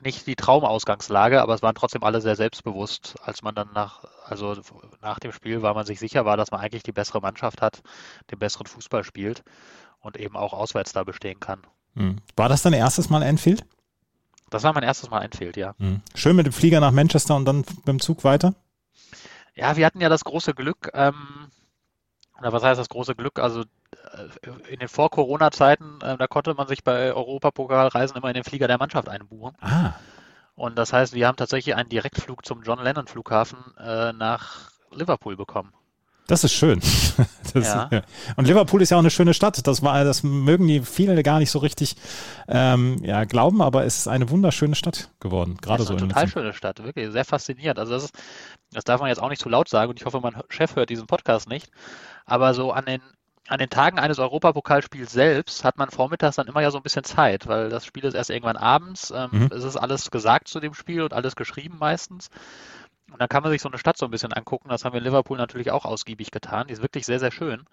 nicht die Traumausgangslage, aber es waren trotzdem alle sehr selbstbewusst, als man dann nach, also nach dem Spiel war man sich sicher war, dass man eigentlich die bessere Mannschaft hat, den besseren Fußball spielt und eben auch auswärts da bestehen kann. Hm. War das dein erstes Mal Enfield? Das war mein erstes Mal Enfield, ja. Hm. Schön mit dem Flieger nach Manchester und dann mit dem Zug weiter? Ja, wir hatten ja das große Glück, ähm, oder was heißt das große Glück? Also in den Vor-Corona-Zeiten, äh, da konnte man sich bei Europapokalreisen immer in den Flieger der Mannschaft einbuchen. Ah. Und das heißt, wir haben tatsächlich einen Direktflug zum John Lennon Flughafen äh, nach Liverpool bekommen. Das ist schön. Das, ja. Ja. Und Liverpool ist ja auch eine schöne Stadt. Das war, das mögen die viele gar nicht so richtig ähm, ja, glauben, aber es ist eine wunderschöne Stadt geworden. Gerade so. Eine total schöne Stadt, wirklich sehr faszinierend. Also das ist, das darf man jetzt auch nicht zu laut sagen und ich hoffe, mein Chef hört diesen Podcast nicht. Aber so an den an den Tagen eines Europapokalspiels selbst hat man vormittags dann immer ja so ein bisschen Zeit, weil das Spiel ist erst irgendwann abends. Ähm, mhm. Es ist alles gesagt zu dem Spiel und alles geschrieben meistens. Und dann kann man sich so eine Stadt so ein bisschen angucken. Das haben wir in Liverpool natürlich auch ausgiebig getan. Die ist wirklich sehr, sehr schön.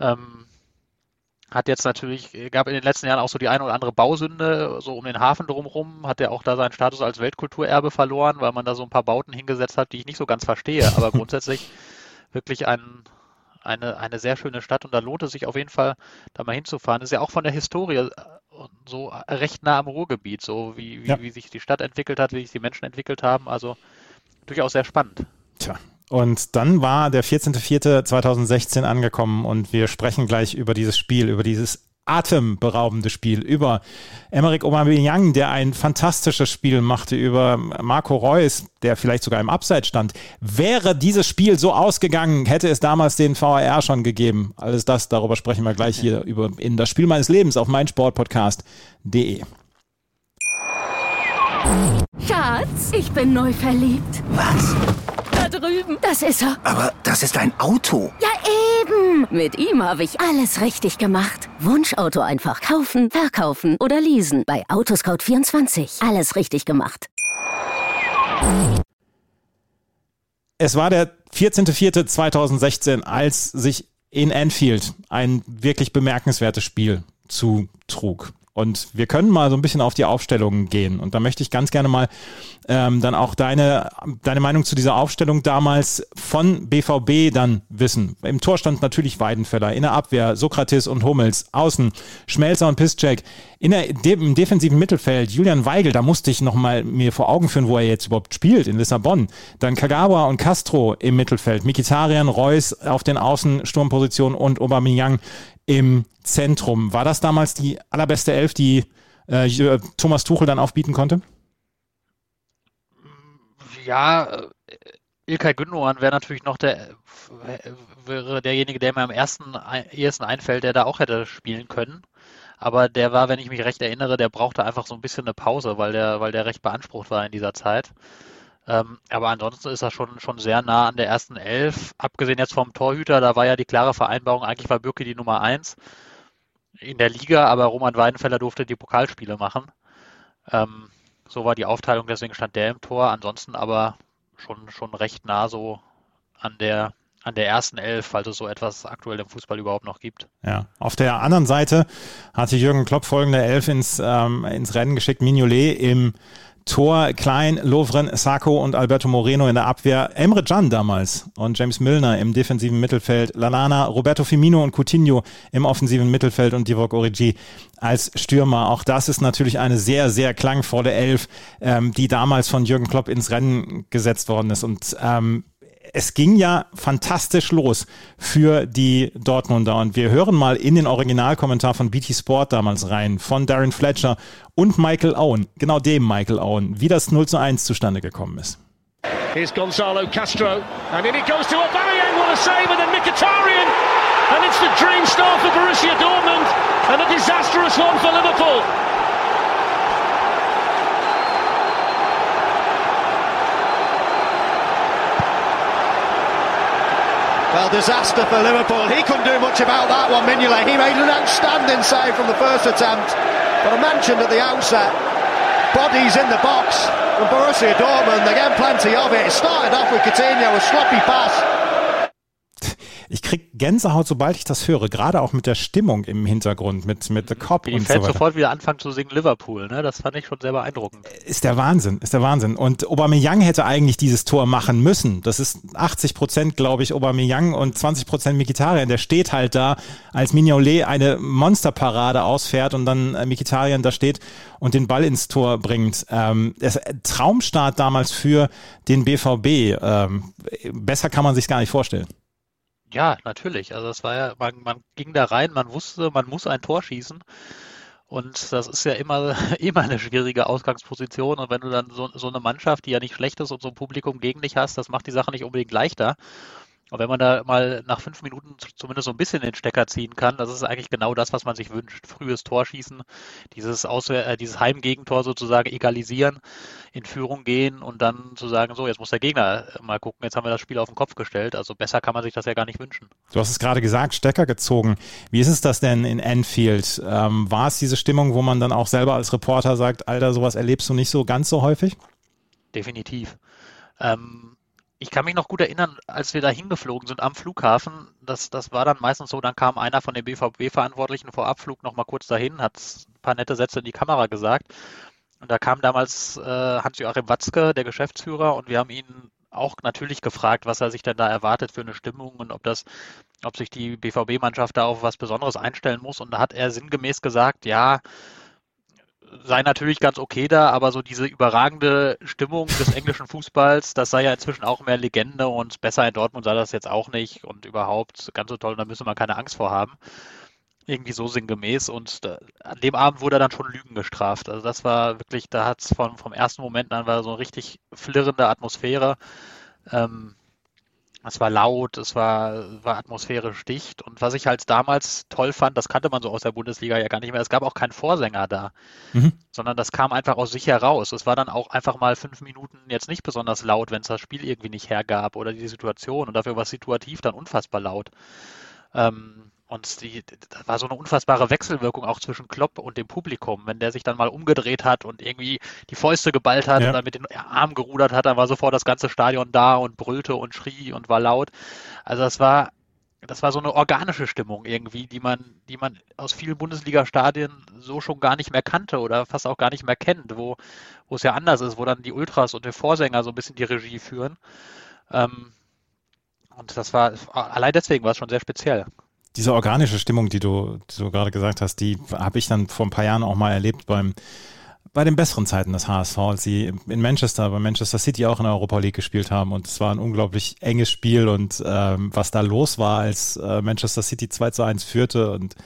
Ähm, hat jetzt natürlich, gab in den letzten Jahren auch so die eine oder andere Bausünde, so um den Hafen drumherum, hat er auch da seinen Status als Weltkulturerbe verloren, weil man da so ein paar Bauten hingesetzt hat, die ich nicht so ganz verstehe. Aber grundsätzlich wirklich ein, eine, eine sehr schöne Stadt und da lohnt es sich auf jeden Fall, da mal hinzufahren. Ist ja auch von der Historie äh, so recht nah am Ruhrgebiet, so wie, wie, ja. wie sich die Stadt entwickelt hat, wie sich die Menschen entwickelt haben. Also durchaus sehr spannend. Tja, und dann war der 14.04.2016 angekommen und wir sprechen gleich über dieses Spiel, über dieses atemberaubende Spiel, über Emmerich Aubameyang, der ein fantastisches Spiel machte, über Marco Reus, der vielleicht sogar im Abseits stand. Wäre dieses Spiel so ausgegangen, hätte es damals den VAR schon gegeben. Alles das, darüber sprechen wir gleich hier über in das Spiel meines Lebens auf meinsportpodcast.de. Schatz, ich bin neu verliebt. Was? Da drüben. Das ist er. Aber das ist ein Auto. Ja, eben. Mit ihm habe ich alles richtig gemacht. Wunschauto einfach kaufen, verkaufen oder leasen. Bei Autoscout24. Alles richtig gemacht. Es war der 14.04.2016, als sich in Anfield ein wirklich bemerkenswertes Spiel zutrug. Und wir können mal so ein bisschen auf die Aufstellungen gehen. Und da möchte ich ganz gerne mal ähm, dann auch deine, deine Meinung zu dieser Aufstellung damals von BVB dann wissen. Im Tor stand natürlich Weidenfeller, in der Abwehr Sokrates und Hummels, außen Schmelzer und Piszczek, in der, im defensiven Mittelfeld Julian Weigel, da musste ich nochmal mir vor Augen führen, wo er jetzt überhaupt spielt, in Lissabon. Dann Kagawa und Castro im Mittelfeld, Mikitarian, Reus auf den Außensturmpositionen und Aubameyang im Zentrum. War das damals die allerbeste Elf, die äh, Thomas Tuchel dann aufbieten konnte? Ja, äh, Ilkay Gündogan wäre natürlich noch der wäre derjenige, der mir am ersten ersten einfällt, der da auch hätte spielen können. Aber der war, wenn ich mich recht erinnere, der brauchte einfach so ein bisschen eine Pause, weil der, weil der recht beansprucht war in dieser Zeit. Ähm, aber ansonsten ist er schon, schon sehr nah an der ersten Elf. Abgesehen jetzt vom Torhüter, da war ja die klare Vereinbarung, eigentlich war Bürki die Nummer eins in der Liga, aber Roman Weidenfeller durfte die Pokalspiele machen. Ähm, so war die Aufteilung, deswegen stand der im Tor. Ansonsten aber schon, schon recht nah so an der, an der ersten Elf, falls es so etwas aktuell im Fußball überhaupt noch gibt. Ja, auf der anderen Seite hatte Jürgen Klopp folgende Elf ins, ähm, ins Rennen geschickt. Mignolet im Tor Klein, Lovren, Sacco und Alberto Moreno in der Abwehr, Emre Can damals und James Milner im defensiven Mittelfeld, Lalana, Roberto Firmino und Coutinho im offensiven Mittelfeld und Divock Origi als Stürmer. Auch das ist natürlich eine sehr, sehr klangvolle Elf, ähm, die damals von Jürgen Klopp ins Rennen gesetzt worden ist. Und ähm, es ging ja fantastisch los für die Dortmunder. Und wir hören mal in den Originalkommentar von BT Sport damals rein, von Darren Fletcher und Michael Owen, genau dem Michael Owen, wie das 0 zu 1 zustande gekommen ist. Here's Gonzalo Castro, and in it goes to Aubameyang, what a save, and then Mkhitaryan, and it's the dream start for Borussia Dortmund, and a disastrous one for Liverpool. Well, disaster for Liverpool. He couldn't do much about that one, Mignolet. He made an outstanding save from the first attempt. But I mentioned at the outset, bodies in the box. And Borussia Dortmund, again, plenty of it. It started off with Coutinho, a sloppy pass. Ich krieg Gänsehaut, sobald ich das höre, gerade auch mit der Stimmung im Hintergrund, mit, mit The Cop Die und Fans so sofort wieder anfangen zu singen Liverpool, ne? Das fand ich schon sehr beeindruckend. Ist der Wahnsinn, ist der Wahnsinn. Und Aubameyang hätte eigentlich dieses Tor machen müssen. Das ist 80 Prozent, glaube ich, Aubameyang und 20 Prozent Mikitarian. Der steht halt da, als Mignolet eine Monsterparade ausfährt und dann äh, Mikitarian da steht und den Ball ins Tor bringt. Ähm, das Traumstart damals für den BVB. Ähm, besser kann man sich gar nicht vorstellen. Ja, natürlich. Also das war ja, man, man ging da rein, man wusste, man muss ein Tor schießen. Und das ist ja immer, immer eine schwierige Ausgangsposition. Und wenn du dann so, so eine Mannschaft, die ja nicht schlecht ist und so ein Publikum gegen dich hast, das macht die Sache nicht unbedingt leichter. Und wenn man da mal nach fünf Minuten zumindest so ein bisschen den Stecker ziehen kann, das ist eigentlich genau das, was man sich wünscht. Frühes Torschießen, dieses, Auswehr äh, dieses Heimgegentor sozusagen egalisieren, in Führung gehen und dann zu sagen, so, jetzt muss der Gegner mal gucken, jetzt haben wir das Spiel auf den Kopf gestellt. Also besser kann man sich das ja gar nicht wünschen. Du hast es gerade gesagt, Stecker gezogen. Wie ist es das denn in Enfield? Ähm, war es diese Stimmung, wo man dann auch selber als Reporter sagt, Alter, sowas erlebst du nicht so ganz so häufig? Definitiv. Ähm, ich kann mich noch gut erinnern, als wir da hingeflogen sind am Flughafen, das, das war dann meistens so, dann kam einer von den BVB-Verantwortlichen vor Abflug noch mal kurz dahin, hat ein paar nette Sätze in die Kamera gesagt. Und da kam damals äh, Hans-Joachim Watzke, der Geschäftsführer, und wir haben ihn auch natürlich gefragt, was er sich denn da erwartet für eine Stimmung und ob das, ob sich die BVB-Mannschaft da auf was Besonderes einstellen muss. Und da hat er sinngemäß gesagt, ja, sei natürlich ganz okay da, aber so diese überragende Stimmung des englischen Fußballs, das sei ja inzwischen auch mehr Legende und besser in Dortmund sei das jetzt auch nicht und überhaupt ganz so toll, da müsse man keine Angst vor haben. Irgendwie so sinngemäß und da, an dem Abend wurde er dann schon Lügen gestraft. Also das war wirklich, da hat es vom, vom ersten Moment an war so eine richtig flirrende Atmosphäre. Ähm, es war laut, es war, war atmosphärisch dicht. Und was ich halt damals toll fand, das kannte man so aus der Bundesliga ja gar nicht mehr, es gab auch keinen Vorsänger da, mhm. sondern das kam einfach aus sich heraus. Es war dann auch einfach mal fünf Minuten jetzt nicht besonders laut, wenn es das Spiel irgendwie nicht hergab oder die Situation. Und dafür war es situativ dann unfassbar laut. Ähm, und die, da war so eine unfassbare Wechselwirkung auch zwischen Klopp und dem Publikum. Wenn der sich dann mal umgedreht hat und irgendwie die Fäuste geballt hat ja. und dann mit den Armen gerudert hat, dann war sofort das ganze Stadion da und brüllte und schrie und war laut. Also das war, das war so eine organische Stimmung irgendwie, die man, die man aus vielen Bundesliga-Stadien so schon gar nicht mehr kannte oder fast auch gar nicht mehr kennt, wo, wo es ja anders ist, wo dann die Ultras und der Vorsänger so ein bisschen die Regie führen. Ähm, und das war, allein deswegen war es schon sehr speziell diese organische Stimmung, die du, die du gerade gesagt hast, die habe ich dann vor ein paar Jahren auch mal erlebt beim bei den besseren Zeiten des HSV, als sie in Manchester, bei Manchester City auch in der Europa League gespielt haben. Und es war ein unglaublich enges Spiel und ähm, was da los war, als äh, Manchester City 2 zu 1 führte und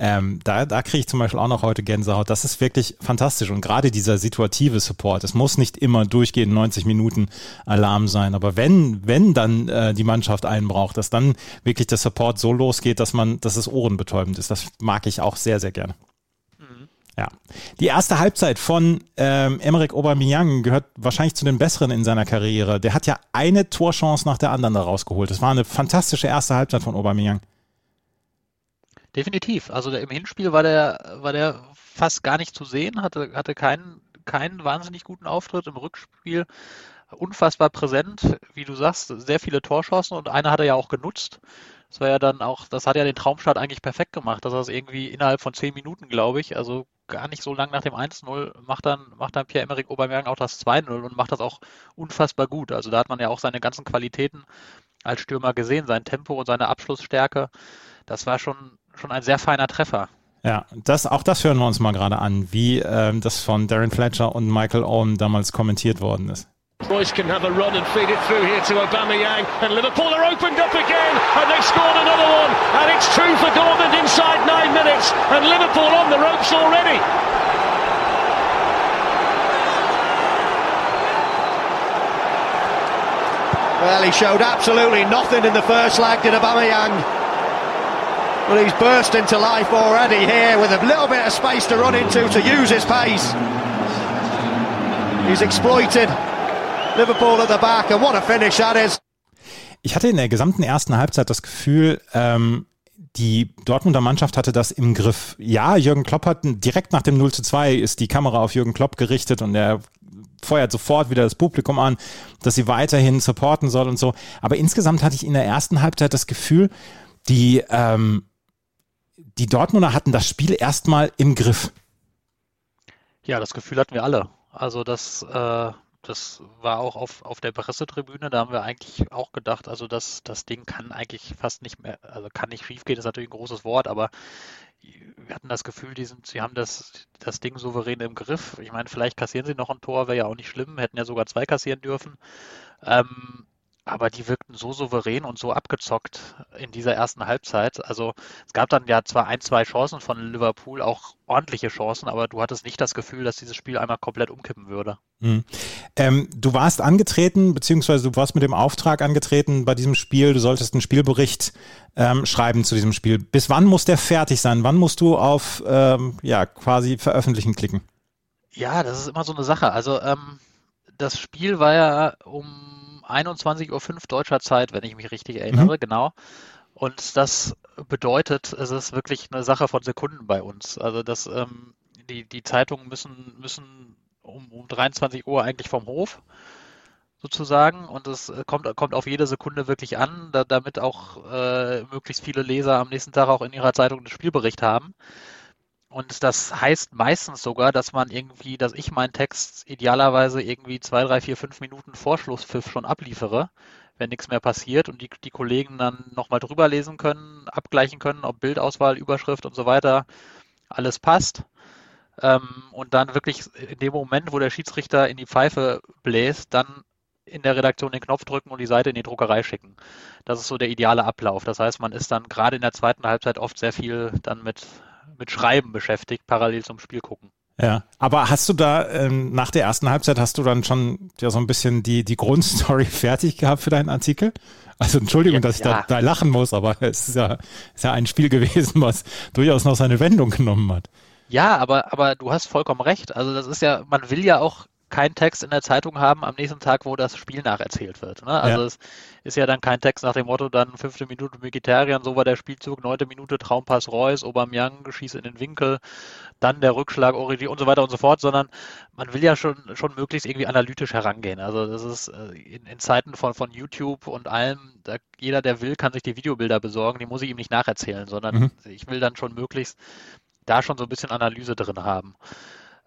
ähm, da da kriege ich zum Beispiel auch noch heute Gänsehaut. Das ist wirklich fantastisch. Und gerade dieser situative Support, es muss nicht immer durchgehend 90 Minuten Alarm sein. Aber wenn, wenn dann äh, die Mannschaft einen braucht, dass dann wirklich der Support so losgeht, dass man, dass es ohrenbetäubend ist. Das mag ich auch sehr, sehr gerne. Mhm. Ja. Die erste Halbzeit von ähm, Emmerich Aubameyang gehört wahrscheinlich zu den besseren in seiner Karriere. Der hat ja eine Torchance nach der anderen da rausgeholt. Das war eine fantastische erste Halbzeit von Aubameyang. Definitiv. Also im Hinspiel war der, war der fast gar nicht zu sehen, hatte, hatte keinen, keinen wahnsinnig guten Auftritt. Im Rückspiel unfassbar präsent, wie du sagst, sehr viele Torchancen und eine hat er ja auch genutzt. Das war ja dann auch, das hat ja den Traumstart eigentlich perfekt gemacht, dass er es irgendwie innerhalb von zehn Minuten, glaube ich, also gar nicht so lang nach dem 1-0, macht dann, macht dann Pierre-Emerick Aubameyang auch das 2-0 und macht das auch unfassbar gut. Also da hat man ja auch seine ganzen Qualitäten als Stürmer gesehen, sein Tempo und seine Abschlussstärke. Das war schon, schon ein sehr feiner Treffer. Ja, das, auch das hören wir uns mal gerade an, wie ähm, das von Darren Fletcher und Michael Owen damals kommentiert worden ist. Royce can have a run and feed it through here to Aubameyang, and Liverpool are opened up again, and they've scored another one, and it's two for Dortmund inside nine minutes, and Liverpool on the ropes already. Well, he showed absolutely nothing in the first leg, did Aubameyang. But he's burst into life already here with a little bit of space to run into to use his pace. He's exploited Liverpool at the back, and what a finish that is. Ich hatte in der gesamten ersten Halbzeit das Gefühl, ähm, die Dortmunder Mannschaft hatte das im Griff. Ja, Jürgen Klopp hat direkt nach dem 0 zu 2 ist die Kamera auf Jürgen Klopp gerichtet und er feuert sofort wieder das Publikum an, dass sie weiterhin supporten soll und so. Aber insgesamt hatte ich in der ersten Halbzeit das Gefühl, die, ähm, die Dortmunder hatten das Spiel erstmal im Griff. Ja, das Gefühl hatten wir alle. Also das, äh, das war auch auf, auf der Pressetribüne, da haben wir eigentlich auch gedacht, also das, das Ding kann eigentlich fast nicht mehr, also kann nicht schief gehen, ist natürlich ein großes Wort, aber wir hatten das Gefühl, die sind, sie haben das, das Ding souverän im Griff. Ich meine, vielleicht kassieren sie noch ein Tor, wäre ja auch nicht schlimm, hätten ja sogar zwei kassieren dürfen. Ähm, aber die wirkten so souverän und so abgezockt in dieser ersten Halbzeit. Also es gab dann ja zwar ein, zwei Chancen von Liverpool, auch ordentliche Chancen, aber du hattest nicht das Gefühl, dass dieses Spiel einmal komplett umkippen würde. Mhm. Ähm, du warst angetreten, beziehungsweise du warst mit dem Auftrag angetreten bei diesem Spiel, du solltest einen Spielbericht ähm, schreiben zu diesem Spiel. Bis wann muss der fertig sein? Wann musst du auf ähm, ja quasi veröffentlichen klicken? Ja, das ist immer so eine Sache. Also ähm, das Spiel war ja um 21.05 Uhr deutscher Zeit, wenn ich mich richtig erinnere, mhm. genau. Und das bedeutet, es ist wirklich eine Sache von Sekunden bei uns. Also dass ähm, die, die Zeitungen müssen, müssen um, um 23 Uhr eigentlich vom Hof sozusagen und es kommt, kommt auf jede Sekunde wirklich an, da, damit auch äh, möglichst viele Leser am nächsten Tag auch in ihrer Zeitung einen Spielbericht haben. Und das heißt meistens sogar, dass man irgendwie, dass ich meinen Text idealerweise irgendwie zwei, drei, vier, fünf Minuten Vorschlusspfiff schon abliefere, wenn nichts mehr passiert und die, die Kollegen dann nochmal drüber lesen können, abgleichen können, ob Bildauswahl, Überschrift und so weiter alles passt. Ähm, und dann wirklich in dem Moment, wo der Schiedsrichter in die Pfeife bläst, dann in der Redaktion den Knopf drücken und die Seite in die Druckerei schicken. Das ist so der ideale Ablauf. Das heißt, man ist dann gerade in der zweiten Halbzeit oft sehr viel dann mit mit Schreiben beschäftigt, parallel zum Spiel gucken. Ja, aber hast du da ähm, nach der ersten Halbzeit hast du dann schon ja so ein bisschen die die Grundstory fertig gehabt für deinen Artikel? Also Entschuldigung, ja, dass ich ja. da, da, lachen muss, aber es ist ja, ist ja ein Spiel gewesen, was durchaus noch seine Wendung genommen hat. Ja, aber aber du hast vollkommen recht. Also das ist ja, man will ja auch keinen Text in der Zeitung haben am nächsten Tag, wo das Spiel nacherzählt wird. Ne? Also ja. es ist ja dann kein Text nach dem Motto, dann fünfte Minute Vegetarian, so war der Spielzug, neunte Minute Traumpass Reus, Aubameyang schießt in den Winkel, dann der Rückschlag Origi und so weiter und so fort, sondern man will ja schon, schon möglichst irgendwie analytisch herangehen. Also das ist äh, in, in Zeiten von, von YouTube und allem, da, jeder, der will, kann sich die Videobilder besorgen, die muss ich ihm nicht nacherzählen, sondern mhm. ich will dann schon möglichst da schon so ein bisschen Analyse drin haben.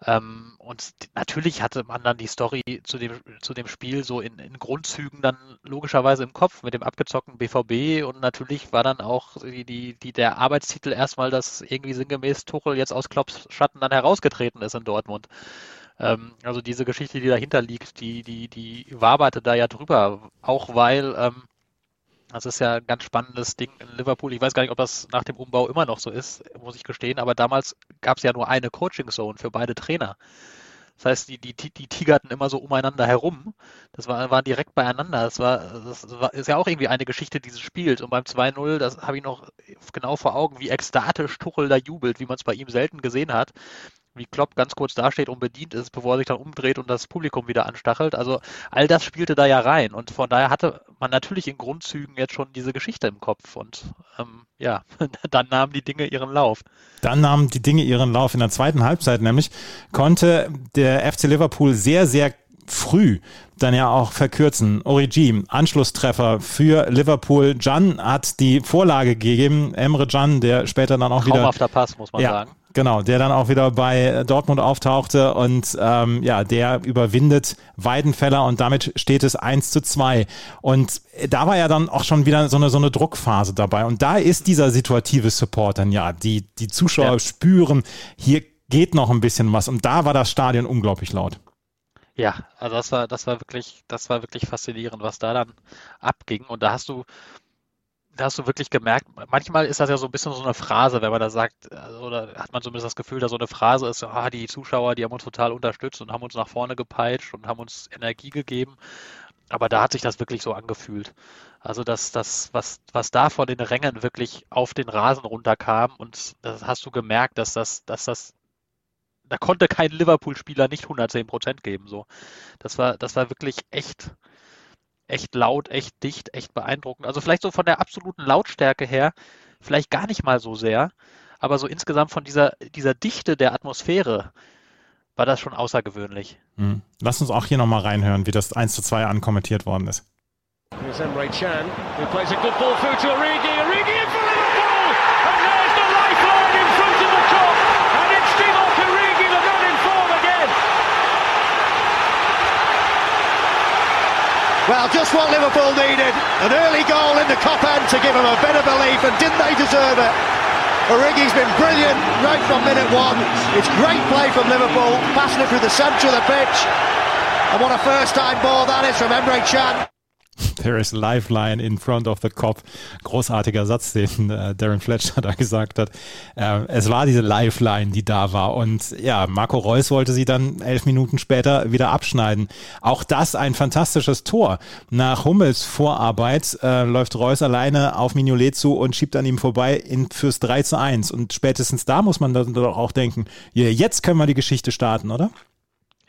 Ähm, und natürlich hatte man dann die Story zu dem, zu dem Spiel so in, in, Grundzügen dann logischerweise im Kopf mit dem abgezockten BVB und natürlich war dann auch die, die, die der Arbeitstitel erstmal, dass irgendwie sinngemäß Tuchel jetzt aus Klopps Schatten dann herausgetreten ist in Dortmund. Ähm, also diese Geschichte, die dahinter liegt, die, die, die waberte da ja drüber, auch weil ähm, das ist ja ein ganz spannendes Ding in Liverpool. Ich weiß gar nicht, ob das nach dem Umbau immer noch so ist, muss ich gestehen, aber damals gab es ja nur eine Coaching-Zone für beide Trainer. Das heißt, die, die, die tigerten immer so umeinander herum. Das war, waren direkt beieinander. Das war, das war, ist ja auch irgendwie eine Geschichte dieses Spiels. Und beim 2-0, das habe ich noch genau vor Augen, wie ekstatisch Tuchel da jubelt, wie man es bei ihm selten gesehen hat wie Klopp ganz kurz dasteht und bedient ist, bevor er sich dann umdreht und das Publikum wieder anstachelt. Also all das spielte da ja rein und von daher hatte man natürlich in Grundzügen jetzt schon diese Geschichte im Kopf und ähm, ja, dann nahmen die Dinge ihren Lauf. Dann nahmen die Dinge ihren Lauf. In der zweiten Halbzeit nämlich konnte der FC Liverpool sehr, sehr früh dann ja auch verkürzen. Origi, Anschlusstreffer für Liverpool. Jan hat die Vorlage gegeben. Emre Jan, der später dann auch wieder. Traumhafter Pass, muss man ja, sagen. Genau, der dann auch wieder bei Dortmund auftauchte und ähm, ja, der überwindet Weidenfeller und damit steht es 1 zu 2. Und da war ja dann auch schon wieder so eine, so eine Druckphase dabei. Und da ist dieser situative Support dann ja, die, die Zuschauer ja. spüren, hier geht noch ein bisschen was. Und da war das Stadion unglaublich laut. Ja, also das war, das war wirklich, das war wirklich faszinierend, was da dann abging. Und da hast du, da hast du wirklich gemerkt, manchmal ist das ja so ein bisschen so eine Phrase, wenn man da sagt, also, oder hat man zumindest das Gefühl, dass so eine Phrase ist, ah, die Zuschauer, die haben uns total unterstützt und haben uns nach vorne gepeitscht und haben uns Energie gegeben. Aber da hat sich das wirklich so angefühlt. Also dass das, was, was da von den Rängen wirklich auf den Rasen runterkam und das hast du gemerkt, dass das, dass das, da konnte kein Liverpool-Spieler nicht 110 Prozent geben. So, das war, das war wirklich echt, echt laut, echt dicht, echt beeindruckend. Also vielleicht so von der absoluten Lautstärke her, vielleicht gar nicht mal so sehr, aber so insgesamt von dieser, dieser Dichte der Atmosphäre war das schon außergewöhnlich. Mhm. Lass uns auch hier nochmal reinhören, wie das 1 zu 2 ankommentiert worden ist. Here's Emre Can, who plays a good ball through to Origi. Origi Well, just what Liverpool needed. An early goal in the cop end to give them a bit of belief, and didn't they deserve it? Origi's been brilliant right from minute one. It's great play from Liverpool, passing it through the centre of the pitch. And what a first time ball that is from Emre Can. There is lifeline in front of the cop. Großartiger Satz, den äh, Darren Fletcher da gesagt hat. Äh, es war diese Lifeline, die da war. Und ja, Marco Reus wollte sie dann elf Minuten später wieder abschneiden. Auch das ein fantastisches Tor. Nach Hummels Vorarbeit äh, läuft Reus alleine auf Mignolet zu und schiebt an ihm vorbei in, fürs 3 zu 1. Und spätestens da muss man dann doch auch denken, yeah, jetzt können wir die Geschichte starten, oder?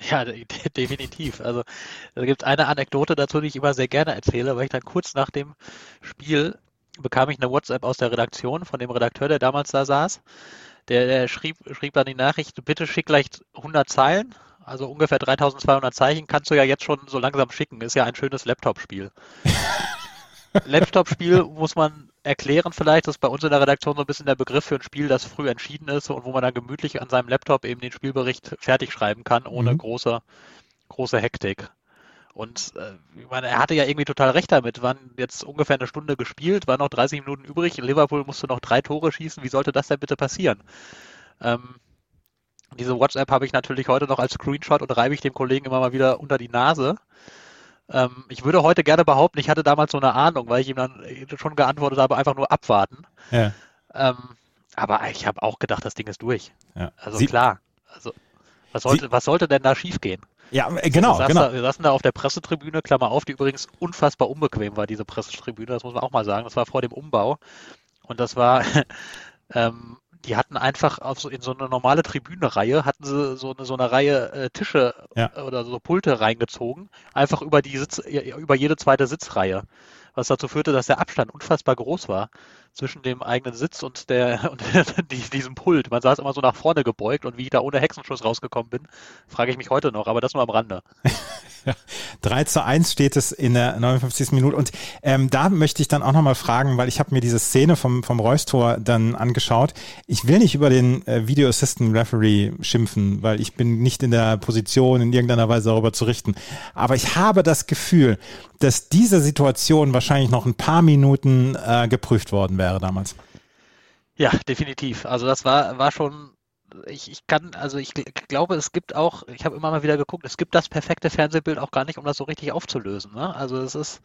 Ja, definitiv. Also da gibt es eine Anekdote dazu, die ich immer sehr gerne erzähle, weil ich dann kurz nach dem Spiel bekam ich eine WhatsApp aus der Redaktion von dem Redakteur, der damals da saß. Der, der schrieb, schrieb dann die Nachricht, bitte schick gleich 100 Zeilen, also ungefähr 3200 Zeichen, kannst du ja jetzt schon so langsam schicken. Ist ja ein schönes Laptop-Spiel. Laptop-Spiel muss man erklären vielleicht, das ist bei uns in der Redaktion so ein bisschen der Begriff für ein Spiel, das früh entschieden ist und wo man dann gemütlich an seinem Laptop eben den Spielbericht fertig schreiben kann, ohne mhm. große, große Hektik. Und äh, ich meine, er hatte ja irgendwie total recht damit. Waren jetzt ungefähr eine Stunde gespielt, waren noch 30 Minuten übrig. Liverpool musste noch drei Tore schießen. Wie sollte das denn bitte passieren? Ähm, diese WhatsApp habe ich natürlich heute noch als Screenshot und reibe ich dem Kollegen immer mal wieder unter die Nase. Ähm, ich würde heute gerne behaupten, ich hatte damals so eine Ahnung, weil ich ihm dann schon geantwortet habe, einfach nur abwarten. Ja. Ähm, aber ich habe auch gedacht, das Ding ist durch. Ja. Also Sie klar. Also, was sollte, was sollte denn da schiefgehen? Ja, äh, genau, wir genau. Da, wir saßen da auf der Pressetribüne, Klammer auf, die übrigens unfassbar unbequem war, diese Pressetribüne, das muss man auch mal sagen. Das war vor dem Umbau. Und das war, ähm, die hatten einfach auf so, in so eine normale Tribünenreihe, hatten sie so eine, so eine Reihe äh, Tische ja. oder so Pulte reingezogen, einfach über die Sitz, über jede zweite Sitzreihe. Was dazu führte, dass der Abstand unfassbar groß war zwischen dem eigenen Sitz und der und diesem Pult. Man saß immer so nach vorne gebeugt und wie ich da ohne Hexenschuss rausgekommen bin, frage ich mich heute noch, aber das nur am Rande. 3 zu 1 steht es in der 59. Minute. Und ähm, da möchte ich dann auch nochmal fragen, weil ich habe mir diese Szene vom, vom Reus-Tor dann angeschaut. Ich will nicht über den äh, Video Assistant Referee schimpfen, weil ich bin nicht in der Position, in irgendeiner Weise darüber zu richten. Aber ich habe das Gefühl, dass diese Situation wahrscheinlich noch ein paar Minuten äh, geprüft worden wäre damals. Ja, definitiv. Also das war, war schon ich, ich kann, also ich glaube, es gibt auch, ich habe immer mal wieder geguckt, es gibt das perfekte Fernsehbild auch gar nicht, um das so richtig aufzulösen. Ne? Also es ist,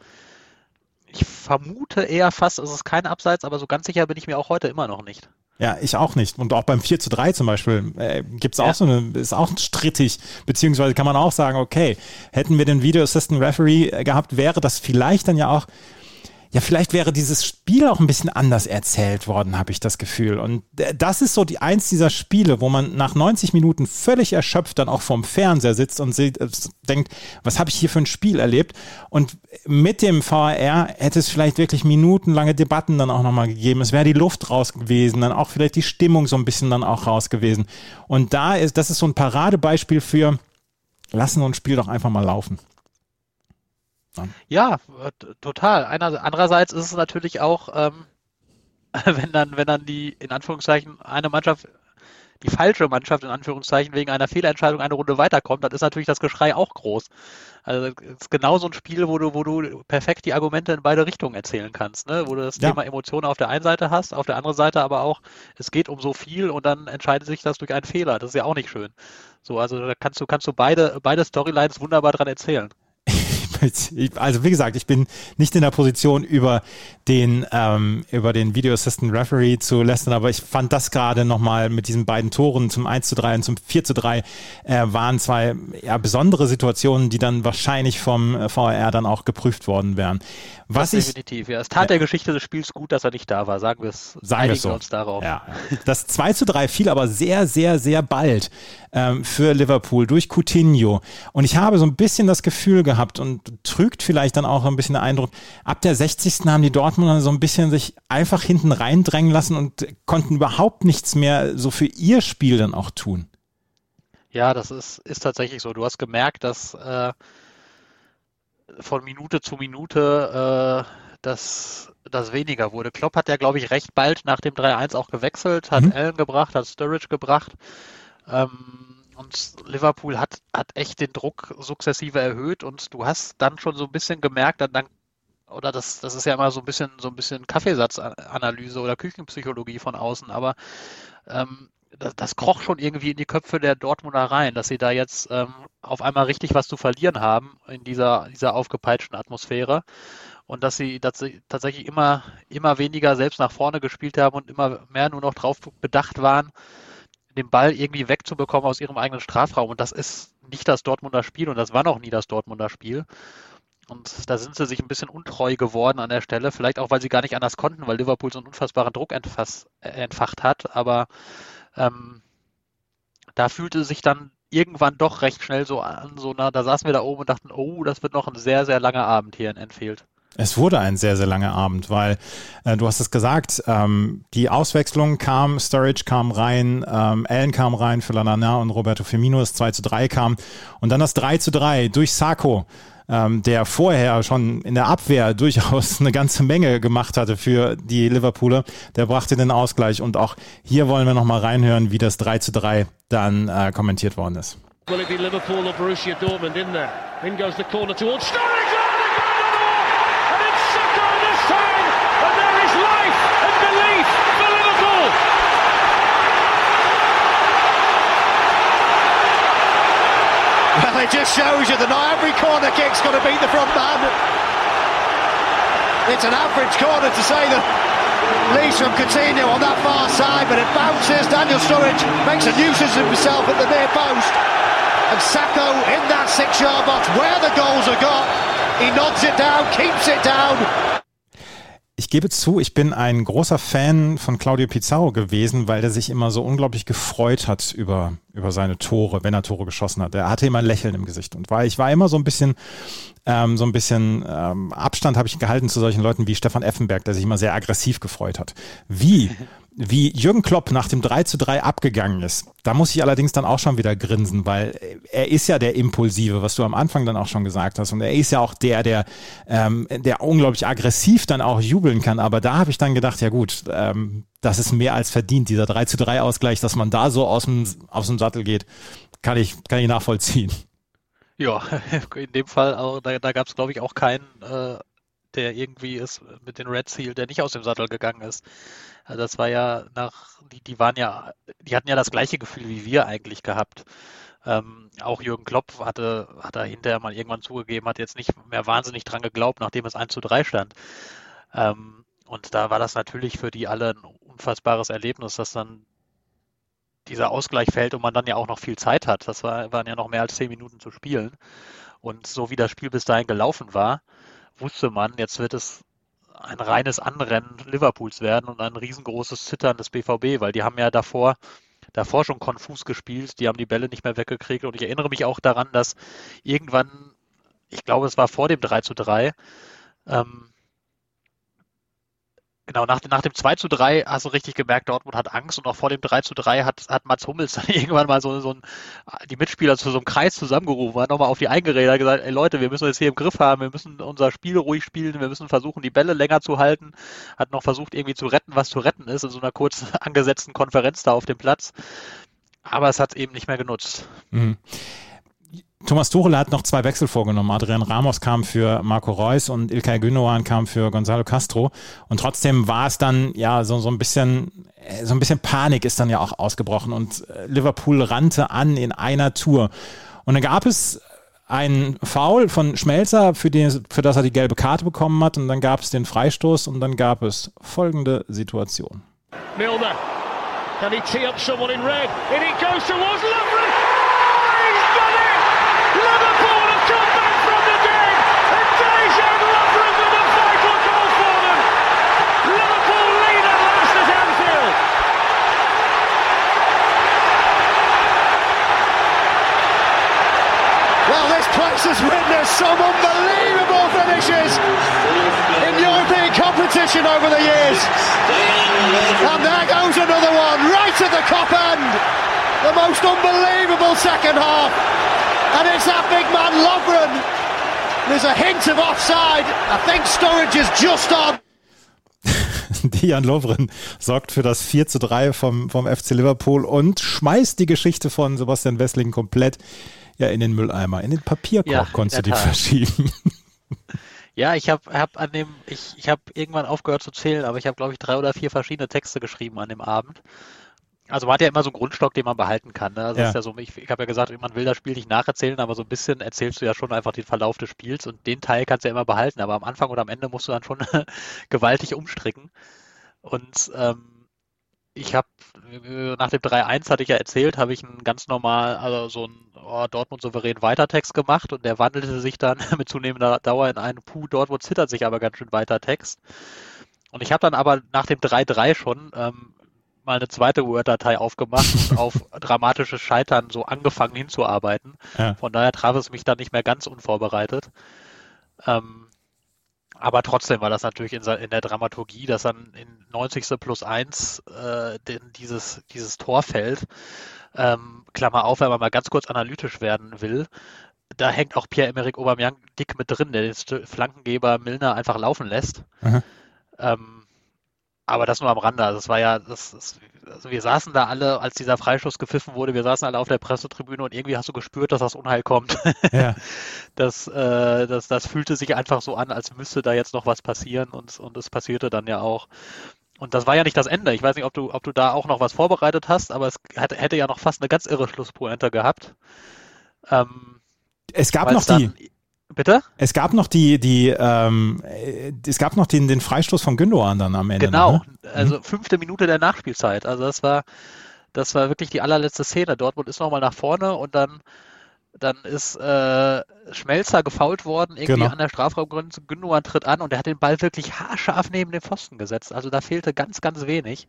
ich vermute eher fast, es ist kein Abseits, aber so ganz sicher bin ich mir auch heute immer noch nicht. Ja, ich auch nicht. Und auch beim 4 zu 3 zum Beispiel äh, gibt es auch ja. so eine, ist auch strittig, beziehungsweise kann man auch sagen, okay, hätten wir den Video Assistant Referee gehabt, wäre das vielleicht dann ja auch ja, vielleicht wäre dieses Spiel auch ein bisschen anders erzählt worden, habe ich das Gefühl. Und das ist so die eins dieser Spiele, wo man nach 90 Minuten völlig erschöpft dann auch vorm Fernseher sitzt und sieht, äh, denkt, was habe ich hier für ein Spiel erlebt? Und mit dem VAR hätte es vielleicht wirklich minutenlange Debatten dann auch nochmal gegeben. Es wäre die Luft raus gewesen, dann auch vielleicht die Stimmung so ein bisschen dann auch raus gewesen. Und da ist, das ist so ein Paradebeispiel für, lassen wir uns Spiel doch einfach mal laufen. Ja, total. Einer, andererseits ist es natürlich auch, ähm, wenn dann, wenn dann die, in Anführungszeichen, eine Mannschaft, die falsche Mannschaft in Anführungszeichen wegen einer Fehlentscheidung eine Runde weiterkommt, dann ist natürlich das Geschrei auch groß. Also es ist genau so ein Spiel, wo du, wo du perfekt die Argumente in beide Richtungen erzählen kannst, ne? Wo du das ja. Thema Emotionen auf der einen Seite hast, auf der anderen Seite aber auch, es geht um so viel und dann entscheidet sich das durch einen Fehler. Das ist ja auch nicht schön. So, also da kannst du, kannst du beide, beide Storylines wunderbar dran erzählen also wie gesagt, ich bin nicht in der Position, über den, ähm, über den Video Assistant Referee zu lästern, aber ich fand das gerade nochmal mit diesen beiden Toren zum 1 zu 3 und zum 4 zu 3 äh, waren zwei ja, besondere Situationen, die dann wahrscheinlich vom äh, VR dann auch geprüft worden wären. Was das ich, definitiv, ja. Es tat der Geschichte des Spiels gut, dass er nicht da war, sagen wir es, sagen wir so. uns darauf. Ja. Das 2 zu 3 fiel aber sehr, sehr, sehr bald. Ähm, für Liverpool durch Coutinho. Und ich habe so ein bisschen das Gefühl gehabt und trügt vielleicht dann auch ein bisschen der Eindruck, ab der 60. haben die Dortmunder so ein bisschen sich einfach hinten reindrängen lassen und konnten überhaupt nichts mehr so für ihr Spiel dann auch tun. Ja, das ist, ist tatsächlich so. Du hast gemerkt, dass äh, von Minute zu Minute äh, das, das weniger wurde. Klopp hat ja, glaube ich, recht bald nach dem 3-1 auch gewechselt, hat mhm. Allen gebracht, hat Sturridge gebracht. Ähm, und Liverpool hat, hat echt den Druck sukzessive erhöht und du hast dann schon so ein bisschen gemerkt, dann, oder das, das ist ja immer so ein bisschen so ein bisschen Kaffeesatzanalyse oder Küchenpsychologie von außen, aber ähm, das, das kroch schon irgendwie in die Köpfe der Dortmunder rein, dass sie da jetzt ähm, auf einmal richtig was zu verlieren haben in dieser, dieser aufgepeitschten Atmosphäre und dass sie, dass sie tatsächlich immer, immer weniger selbst nach vorne gespielt haben und immer mehr nur noch darauf bedacht waren, den Ball irgendwie wegzubekommen aus ihrem eigenen Strafraum. Und das ist nicht das Dortmunder Spiel und das war noch nie das Dortmunder Spiel. Und da sind sie sich ein bisschen untreu geworden an der Stelle. Vielleicht auch, weil sie gar nicht anders konnten, weil Liverpool so einen unfassbaren Druck entfass, äh, entfacht hat. Aber ähm, da fühlte sich dann irgendwann doch recht schnell so an, so na, da saßen wir da oben und dachten, oh, das wird noch ein sehr, sehr langer Abend hier in Enfield. Es wurde ein sehr, sehr langer Abend, weil äh, du hast es gesagt, ähm, die Auswechslung kam, Sturridge kam rein, ähm, Allen kam rein für Lanana und Roberto Firmino, das 2 zu 3 kam und dann das 3 zu 3 durch Sacco ähm, der vorher schon in der Abwehr durchaus eine ganze Menge gemacht hatte für die Liverpooler, der brachte den Ausgleich. Und auch hier wollen wir nochmal reinhören, wie das 3 zu 3 dann äh, kommentiert worden ist. Will it be Liverpool or Borussia Dortmund in there? In goes the corner towards Sturridge! Well, it just shows you that not every corner kick's going to beat the front man. It's an average corner to say that least from Coutinho on that far side, but it bounces. Daniel Sturridge makes a nuisance of himself at the near post. And Sacco in that six-yard box where the goals are got. He nods it down, keeps it down, ich gebe zu, ich bin ein großer Fan von Claudio Pizarro gewesen, weil der sich immer so unglaublich gefreut hat über, über seine Tore, wenn er Tore geschossen hat. Er hatte immer ein Lächeln im Gesicht und war, ich war immer so ein bisschen, ähm, so ein bisschen ähm, Abstand habe ich gehalten zu solchen Leuten wie Stefan Effenberg, der sich immer sehr aggressiv gefreut hat. Wie wie Jürgen Klopp nach dem 3 zu 3 abgegangen ist, da muss ich allerdings dann auch schon wieder grinsen, weil er ist ja der Impulsive, was du am Anfang dann auch schon gesagt hast. Und er ist ja auch der, der, ähm, der unglaublich aggressiv dann auch jubeln kann. Aber da habe ich dann gedacht, ja gut, ähm, das ist mehr als verdient, dieser 3 zu 3 Ausgleich, dass man da so aus dem, aus dem Sattel geht, kann ich, kann ich nachvollziehen. Ja, in dem Fall, auch, da, da gab es, glaube ich, auch keinen, äh, der irgendwie ist mit den Red Seal, der nicht aus dem Sattel gegangen ist. Also das war ja nach, die, die waren ja, die hatten ja das gleiche Gefühl wie wir eigentlich gehabt. Ähm, auch Jürgen Klopp hatte, hat er hinterher mal irgendwann zugegeben, hat jetzt nicht mehr wahnsinnig dran geglaubt, nachdem es 1 zu 3 stand. Ähm, und da war das natürlich für die alle ein unfassbares Erlebnis, dass dann dieser Ausgleich fällt und man dann ja auch noch viel Zeit hat. Das war, waren ja noch mehr als zehn Minuten zu spielen. Und so wie das Spiel bis dahin gelaufen war, wusste man, jetzt wird es ein reines Anrennen Liverpools werden und ein riesengroßes Zittern des BVB, weil die haben ja davor, davor schon konfus gespielt, die haben die Bälle nicht mehr weggekriegt und ich erinnere mich auch daran, dass irgendwann, ich glaube, es war vor dem 3 zu 3, ähm, Genau, nach, nach dem 2 zu 3 hast du richtig gemerkt, Dortmund hat Angst und auch vor dem 3 zu 3 hat, hat Mats Hummels dann irgendwann mal so, so ein, die Mitspieler zu so einem Kreis zusammengerufen, hat nochmal auf die eingeredet, hat gesagt, ey Leute, wir müssen jetzt hier im Griff haben, wir müssen unser Spiel ruhig spielen, wir müssen versuchen, die Bälle länger zu halten, hat noch versucht, irgendwie zu retten, was zu retten ist, in so einer kurz angesetzten Konferenz da auf dem Platz. Aber es hat eben nicht mehr genutzt. Mhm. Thomas Tuchel hat noch zwei Wechsel vorgenommen. Adrian Ramos kam für Marco Reus und Ilkay Gündogan kam für Gonzalo Castro. Und trotzdem war es dann ja so, so ein bisschen, äh, so ein bisschen Panik ist dann ja auch ausgebrochen und äh, Liverpool rannte an in einer Tour. Und dann gab es einen Foul von Schmelzer, für, den, für das er die gelbe Karte bekommen hat. Und dann gab es den Freistoß und dann gab es folgende Situation. Milner, can he tee up someone in red? And it goes towards Lovren. MLS has witnessed some unbelievable finishes in European competition over the years. And there goes another one, right at the cop end. The most unbelievable second half. And it's that big man Lovren. There's a hint of offside. I think Sturridge is just on. Dejan Lovren sorgt für das 4 zu 3 vom, vom FC Liverpool und schmeißt die Geschichte von Sebastian Wessling komplett ja in den Mülleimer. In den Papierkorb ja, konntest du die Tat. verschieben. Ja, ich habe hab an dem, ich, ich habe irgendwann aufgehört zu zählen, aber ich habe, glaube ich, drei oder vier verschiedene Texte geschrieben an dem Abend. Also man hat ja immer so einen Grundstock, den man behalten kann. Ne? Also ja. ist ja so, ich, ich habe ja gesagt, man will das Spiel nicht nacherzählen, aber so ein bisschen erzählst du ja schon einfach den Verlauf des Spiels und den Teil kannst du ja immer behalten, aber am Anfang oder am Ende musst du dann schon gewaltig umstricken. Und ähm, ich habe nach dem 3-1 hatte ich ja erzählt, habe ich einen ganz normal, also so einen oh, Dortmund souverän Weitertext gemacht und der wandelte sich dann mit zunehmender Dauer in einen Puh, Dortmund zittert sich aber ganz schön weiter Text. Und ich habe dann aber nach dem 3-3 schon ähm, mal eine zweite Word-Datei aufgemacht und auf dramatisches Scheitern so angefangen hinzuarbeiten. Ja. Von daher traf es mich dann nicht mehr ganz unvorbereitet. Ähm, aber trotzdem war das natürlich in, in, der Dramaturgie, dass dann in 90. plus 1 äh, dieses, dieses Tor fällt. Ähm, Klammer auf, wenn man mal ganz kurz analytisch werden will. Da hängt auch Pierre-Emerick Aubameyang dick mit drin, der den Flankengeber Milner einfach laufen lässt. Ähm, aber das nur am Rande. Also es war ja, das, das, also wir saßen da alle, als dieser Freischuss gepfiffen wurde, wir saßen alle auf der Pressetribüne und irgendwie hast du gespürt, dass das Unheil kommt. Ja. das, äh, das, das fühlte sich einfach so an, als müsste da jetzt noch was passieren und, und es passierte dann ja auch. Und das war ja nicht das Ende. Ich weiß nicht, ob du, ob du da auch noch was vorbereitet hast, aber es hätte, hätte ja noch fast eine ganz irre Schlusspointe gehabt. Ähm, es gab noch die, Bitte? Es gab noch die, die, ähm, es gab noch den, den Freistoß von Gündogan dann am Ende. Genau, ne? also mhm. fünfte Minute der Nachspielzeit. Also das war, das war wirklich die allerletzte Szene. Dortmund ist nochmal nach vorne und dann, dann ist äh, Schmelzer gefault worden, irgendwie genau. an der Strafraumgrenze. Gündogan tritt an und er hat den Ball wirklich haarscharf neben den Pfosten gesetzt. Also da fehlte ganz, ganz wenig.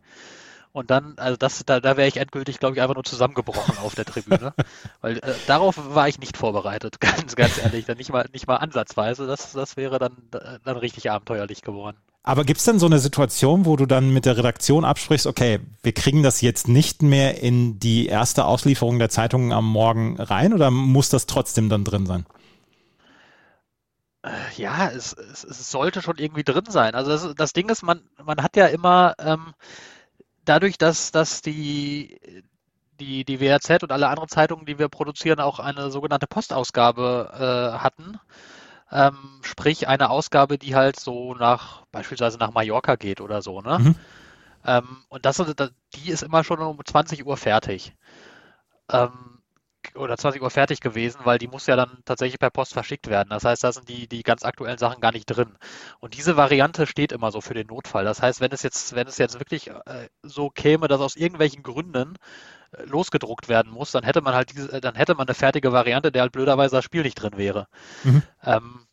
Und dann, also das, da, da wäre ich endgültig, glaube ich, einfach nur zusammengebrochen auf der Tribüne. Weil äh, darauf war ich nicht vorbereitet, ganz, ganz ehrlich. Dann nicht mal, nicht mal ansatzweise. Das, das wäre dann, dann richtig abenteuerlich geworden. Aber gibt es denn so eine Situation, wo du dann mit der Redaktion absprichst, okay, wir kriegen das jetzt nicht mehr in die erste Auslieferung der Zeitungen am Morgen rein oder muss das trotzdem dann drin sein? Äh, ja, es, es, es sollte schon irgendwie drin sein. Also das, das Ding ist, man, man hat ja immer ähm, dadurch, dass, dass die, die, die WRZ und alle anderen Zeitungen, die wir produzieren, auch eine sogenannte Postausgabe äh, hatten, ähm, sprich eine Ausgabe, die halt so nach, beispielsweise nach Mallorca geht oder so, ne? Mhm. Ähm, und das, die ist immer schon um 20 Uhr fertig. Ähm, oder 20 Uhr fertig gewesen, weil die muss ja dann tatsächlich per Post verschickt werden. Das heißt, da sind die, die ganz aktuellen Sachen gar nicht drin. Und diese Variante steht immer so für den Notfall. Das heißt, wenn es jetzt, wenn es jetzt wirklich äh, so käme, dass aus irgendwelchen Gründen äh, losgedruckt werden muss, dann hätte man halt diese, dann hätte man eine fertige Variante, der halt blöderweise das Spiel nicht drin wäre. Mhm. Ähm,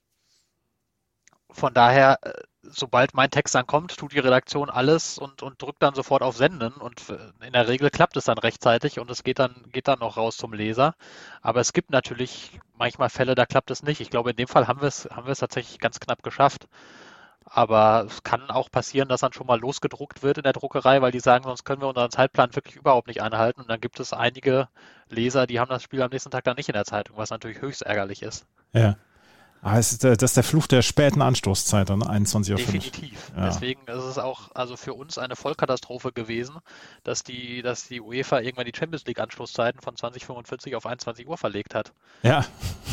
von daher, äh, sobald mein Text dann kommt, tut die Redaktion alles und, und drückt dann sofort auf Senden und äh, in der Regel klappt es dann rechtzeitig und es geht dann, geht dann noch raus zum Leser. Aber es gibt natürlich manchmal Fälle, da klappt es nicht. Ich glaube, in dem Fall haben wir es, haben wir es tatsächlich ganz knapp geschafft. Aber es kann auch passieren, dass dann schon mal losgedruckt wird in der Druckerei, weil die sagen, sonst können wir unseren Zeitplan wirklich überhaupt nicht einhalten. Und dann gibt es einige Leser, die haben das Spiel am nächsten Tag dann nicht in der Zeitung, was natürlich höchst ärgerlich ist. Ja. Ah, ist, das ist der Fluch der späten Anstoßzeit, dann 21.05 Uhr. Definitiv. Ja. Deswegen ist es auch also für uns eine Vollkatastrophe gewesen, dass die, dass die UEFA irgendwann die Champions League Anstoßzeiten von 2045 auf 21 Uhr verlegt hat. Ja.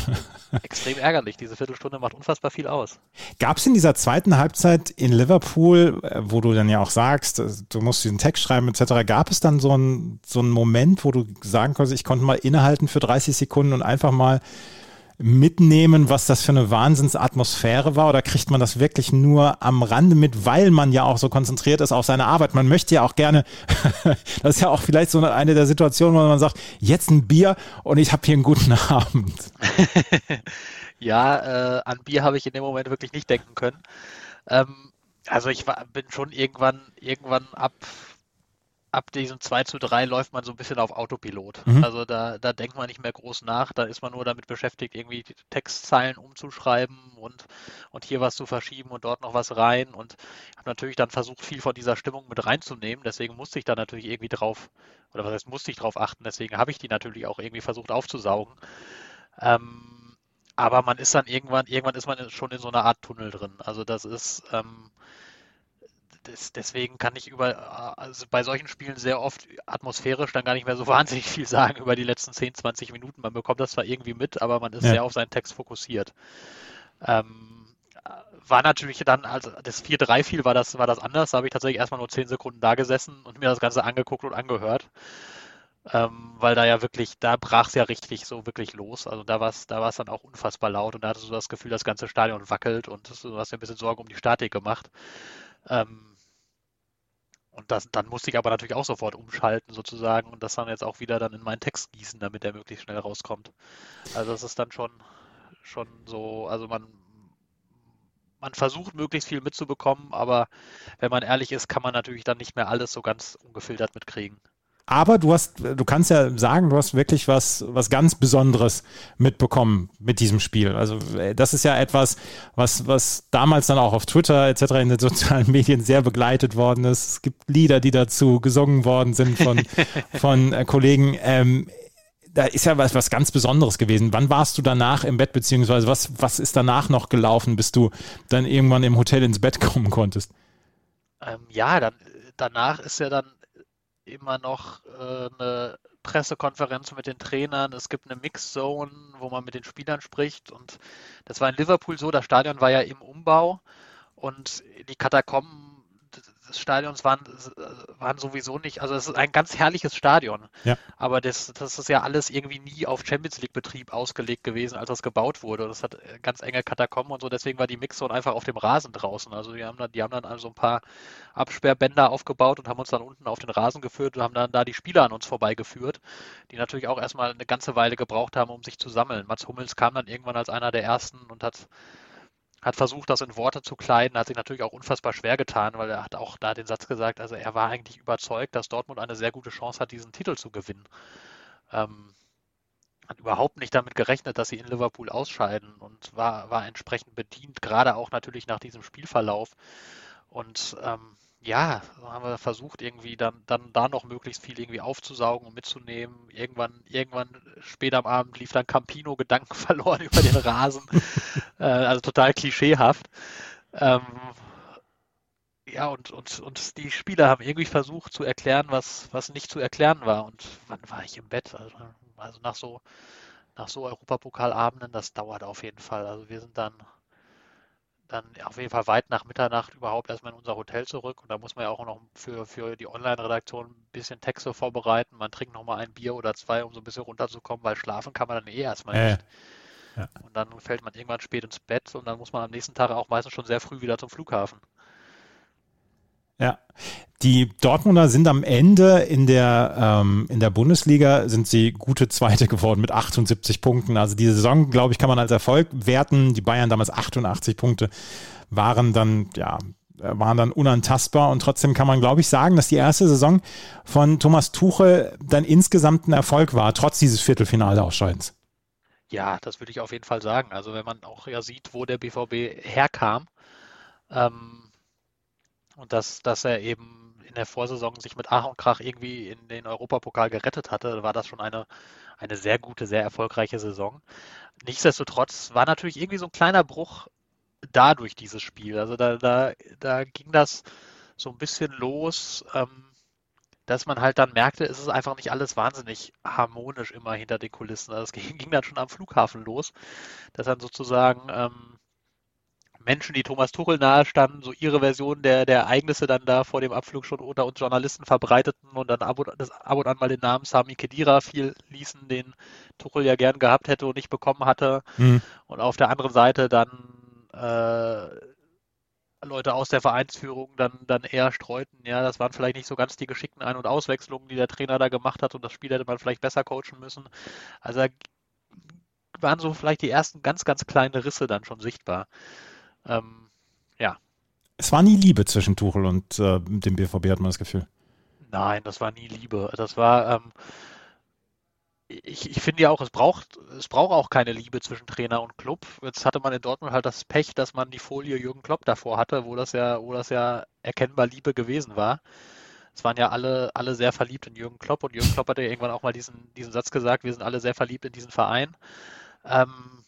Extrem ärgerlich. Diese Viertelstunde macht unfassbar viel aus. Gab es in dieser zweiten Halbzeit in Liverpool, äh, wo du dann ja auch sagst, äh, du musst diesen Text schreiben etc., gab es dann so einen so einen Moment, wo du sagen konntest, ich konnte mal innehalten für 30 Sekunden und einfach mal mitnehmen, was das für eine Wahnsinnsatmosphäre war? Oder kriegt man das wirklich nur am Rande mit, weil man ja auch so konzentriert ist auf seine Arbeit? Man möchte ja auch gerne, das ist ja auch vielleicht so eine der Situationen, wo man sagt, jetzt ein Bier und ich habe hier einen guten Abend. ja, äh, an Bier habe ich in dem Moment wirklich nicht denken können. Ähm, also ich war, bin schon irgendwann, irgendwann ab ab diesem 2 zu 3 läuft man so ein bisschen auf Autopilot. Mhm. Also da, da denkt man nicht mehr groß nach, da ist man nur damit beschäftigt, irgendwie Textzeilen umzuschreiben und, und hier was zu verschieben und dort noch was rein. Und habe natürlich dann versucht, viel von dieser Stimmung mit reinzunehmen. Deswegen musste ich da natürlich irgendwie drauf, oder was heißt, musste ich drauf achten. Deswegen habe ich die natürlich auch irgendwie versucht aufzusaugen. Ähm, aber man ist dann irgendwann, irgendwann ist man schon in so einer Art Tunnel drin. Also das ist, ähm, das, deswegen kann ich über, also bei solchen Spielen sehr oft atmosphärisch dann gar nicht mehr so wahnsinnig viel sagen über die letzten 10, 20 Minuten. Man bekommt das zwar irgendwie mit, aber man ist ja. sehr auf seinen Text fokussiert. Ähm, war natürlich dann, als das 4-3 fiel, war das, war das anders. Da habe ich tatsächlich erstmal nur 10 Sekunden da gesessen und mir das Ganze angeguckt und angehört. Ähm, weil da ja wirklich, da brach es ja richtig so wirklich los. Also da war es da dann auch unfassbar laut und da hattest du das Gefühl, das ganze Stadion wackelt und du hast dir ein bisschen Sorge um die Statik gemacht. Ähm, und das, dann musste ich aber natürlich auch sofort umschalten sozusagen und das dann jetzt auch wieder dann in meinen Text gießen, damit der möglichst schnell rauskommt. Also das ist dann schon, schon so, also man, man versucht möglichst viel mitzubekommen, aber wenn man ehrlich ist, kann man natürlich dann nicht mehr alles so ganz ungefiltert mitkriegen. Aber du hast, du kannst ja sagen, du hast wirklich was, was ganz Besonderes mitbekommen mit diesem Spiel. Also äh, das ist ja etwas, was, was damals dann auch auf Twitter etc. in den sozialen Medien sehr begleitet worden ist. Es gibt Lieder, die dazu gesungen worden sind von, von äh, Kollegen. Ähm, da ist ja was, was ganz Besonderes gewesen. Wann warst du danach im Bett, beziehungsweise was, was ist danach noch gelaufen, bis du dann irgendwann im Hotel ins Bett kommen konntest? Ähm, ja, dann danach ist ja dann immer noch äh, eine Pressekonferenz mit den Trainern. Es gibt eine Mixzone, wo man mit den Spielern spricht. Und das war in Liverpool so, das Stadion war ja im Umbau und die Katakomben des Stadions waren, waren sowieso nicht, also es ist ein ganz herrliches Stadion. Ja. Aber das, das ist ja alles irgendwie nie auf Champions League-Betrieb ausgelegt gewesen, als das gebaut wurde. Das hat ganz enge Katakomben und so, deswegen war die Mixzone einfach auf dem Rasen draußen. Also die haben dann, die haben dann also ein paar Absperrbänder aufgebaut und haben uns dann unten auf den Rasen geführt und haben dann da die Spieler an uns vorbeigeführt, die natürlich auch erstmal eine ganze Weile gebraucht haben, um sich zu sammeln. Mats Hummels kam dann irgendwann als einer der ersten und hat hat versucht, das in Worte zu kleiden, hat sich natürlich auch unfassbar schwer getan, weil er hat auch da den Satz gesagt, also er war eigentlich überzeugt, dass Dortmund eine sehr gute Chance hat, diesen Titel zu gewinnen. Ähm, hat überhaupt nicht damit gerechnet, dass sie in Liverpool ausscheiden und war, war entsprechend bedient, gerade auch natürlich nach diesem Spielverlauf. Und ähm, ja, haben wir versucht, irgendwie dann, dann da noch möglichst viel irgendwie aufzusaugen und mitzunehmen. Irgendwann, irgendwann spät am Abend lief dann Campino Gedanken verloren über den Rasen. äh, also total klischeehaft. Ähm, ja, und, und, und die Spieler haben irgendwie versucht zu erklären, was, was nicht zu erklären war. Und wann war ich im Bett? Also, also nach so, nach so Europapokalabenden, das dauert auf jeden Fall. Also wir sind dann dann auf jeden Fall weit nach Mitternacht überhaupt erstmal in unser Hotel zurück. Und da muss man ja auch noch für, für die Online-Redaktion ein bisschen Texte vorbereiten. Man trinkt nochmal ein Bier oder zwei, um so ein bisschen runterzukommen, weil schlafen kann man dann eh erstmal nicht. Ja. Und dann fällt man irgendwann spät ins Bett und dann muss man am nächsten Tag auch meistens schon sehr früh wieder zum Flughafen. Ja, die Dortmunder sind am Ende in der, ähm, in der Bundesliga sind sie gute Zweite geworden mit 78 Punkten. Also die Saison, glaube ich, kann man als Erfolg werten. Die Bayern damals 88 Punkte waren dann, ja, waren dann unantastbar und trotzdem kann man, glaube ich, sagen, dass die erste Saison von Thomas Tuchel dann insgesamt ein Erfolg war, trotz dieses Viertelfinale-Ausscheidens. Ja, das würde ich auf jeden Fall sagen. Also wenn man auch ja sieht, wo der BVB herkam, ähm, und dass, dass er eben in der Vorsaison sich mit Ach und Krach irgendwie in den Europapokal gerettet hatte, war das schon eine, eine sehr gute, sehr erfolgreiche Saison. Nichtsdestotrotz war natürlich irgendwie so ein kleiner Bruch dadurch dieses Spiel. Also da, da, da ging das so ein bisschen los, ähm, dass man halt dann merkte, es ist einfach nicht alles wahnsinnig harmonisch immer hinter den Kulissen. Also es ging, ging dann schon am Flughafen los, dass dann sozusagen ähm, Menschen, die Thomas Tuchel nahestanden, so ihre Version der, der Ereignisse dann da vor dem Abflug schon unter uns Journalisten verbreiteten und dann ab und, das ab und an mal den Namen Sami Kedira viel ließen, den Tuchel ja gern gehabt hätte und nicht bekommen hatte. Mhm. Und auf der anderen Seite dann äh, Leute aus der Vereinsführung dann, dann eher streuten, ja, das waren vielleicht nicht so ganz die geschickten Ein- und Auswechslungen, die der Trainer da gemacht hat und das Spiel hätte man vielleicht besser coachen müssen. Also da waren so vielleicht die ersten ganz, ganz kleinen Risse dann schon sichtbar. Ähm, ja. Es war nie Liebe zwischen Tuchel und äh, dem BVB, hat man das Gefühl. Nein, das war nie Liebe. Das war, ähm, ich, ich finde ja auch, es braucht, es braucht auch keine Liebe zwischen Trainer und Club. Jetzt hatte man in Dortmund halt das Pech, dass man die Folie Jürgen Klopp davor hatte, wo das ja, wo das ja erkennbar Liebe gewesen war. Es waren ja alle, alle sehr verliebt in Jürgen Klopp und Jürgen Klopp hatte ja irgendwann auch mal diesen, diesen Satz gesagt, wir sind alle sehr verliebt in diesen Verein. Ähm,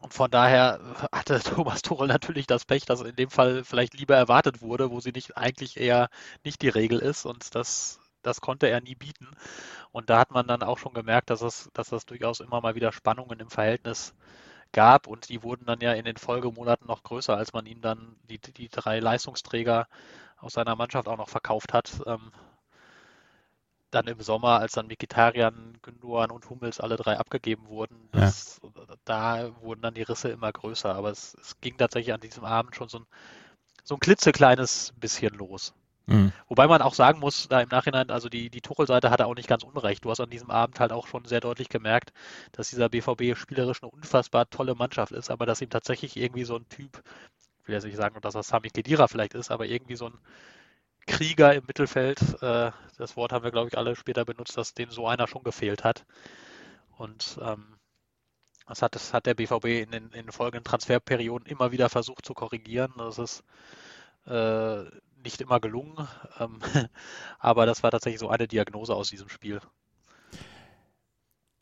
und von daher hatte Thomas Tuchel natürlich das Pech, dass in dem Fall vielleicht lieber erwartet wurde, wo sie nicht eigentlich eher nicht die Regel ist und das, das konnte er nie bieten. Und da hat man dann auch schon gemerkt, dass es, dass das durchaus immer mal wieder Spannungen im Verhältnis gab und die wurden dann ja in den Folgemonaten noch größer, als man ihm dann die, die drei Leistungsträger aus seiner Mannschaft auch noch verkauft hat. Dann im Sommer, als dann Mikitarian, Gündogan und Hummels alle drei abgegeben wurden, das, ja. da wurden dann die Risse immer größer. Aber es, es, ging tatsächlich an diesem Abend schon so ein, so ein klitzekleines bisschen los. Mhm. Wobei man auch sagen muss, da im Nachhinein, also die, die Tuchel-Seite hatte auch nicht ganz unrecht. Du hast an diesem Abend halt auch schon sehr deutlich gemerkt, dass dieser BVB spielerisch eine unfassbar tolle Mannschaft ist, aber dass ihm tatsächlich irgendwie so ein Typ, ich will jetzt nicht sagen, dass das Sami Khedira vielleicht ist, aber irgendwie so ein Krieger im Mittelfeld, äh, das Wort haben wir, glaube ich, alle später benutzt, dass dem so einer schon gefehlt hat. Und ähm, das, hat, das hat der BVB in den, in den folgenden Transferperioden immer wieder versucht zu korrigieren. Das ist äh, nicht immer gelungen, ähm, aber das war tatsächlich so eine Diagnose aus diesem Spiel.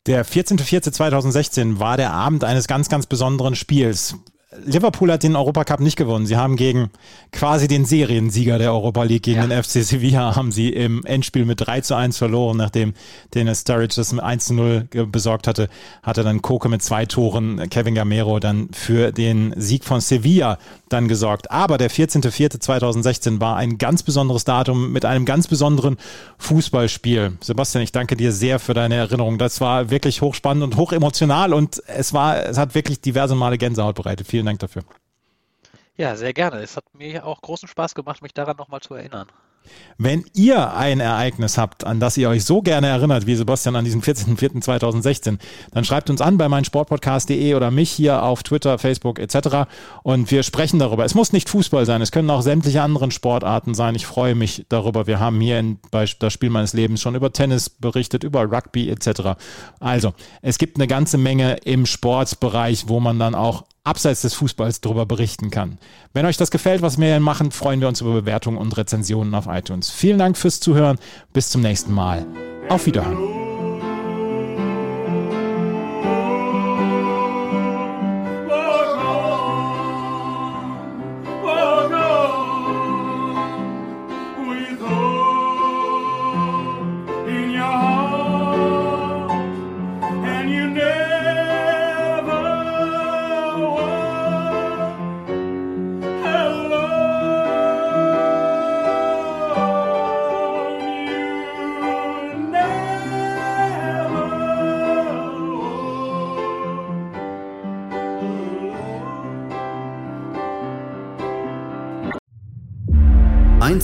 Der 14.04.2016 war der Abend eines ganz, ganz besonderen Spiels. Liverpool hat den Europacup nicht gewonnen. Sie haben gegen quasi den Seriensieger der Europa League, gegen ja. den FC Sevilla, haben sie im Endspiel mit 3 zu 1 verloren, nachdem Dennis Sturridge das mit 1 zu 0 besorgt hatte, hatte dann Koke mit zwei Toren, Kevin Gamero dann für den Sieg von Sevilla dann gesorgt. Aber der 14.04.2016 war ein ganz besonderes Datum mit einem ganz besonderen Fußballspiel. Sebastian, ich danke dir sehr für deine Erinnerung. Das war wirklich hochspannend und hochemotional und es war, es hat wirklich diverse Male Gänsehaut bereitet. Vielen Dank dafür. Ja, sehr gerne. Es hat mir auch großen Spaß gemacht, mich daran nochmal zu erinnern. Wenn ihr ein Ereignis habt, an das ihr euch so gerne erinnert, wie Sebastian an diesem 14.04.2016, dann schreibt uns an bei meinsportpodcast.de oder mich hier auf Twitter, Facebook etc. Und wir sprechen darüber. Es muss nicht Fußball sein, es können auch sämtliche anderen Sportarten sein. Ich freue mich darüber. Wir haben hier in, bei das Spiel meines Lebens schon über Tennis berichtet, über Rugby etc. Also, es gibt eine ganze Menge im Sportsbereich, wo man dann auch abseits des Fußballs darüber berichten kann. Wenn euch das gefällt, was wir hier machen, freuen wir uns über Bewertungen und Rezensionen auf iTunes. Vielen Dank fürs Zuhören. Bis zum nächsten Mal. Auf Wiederhören.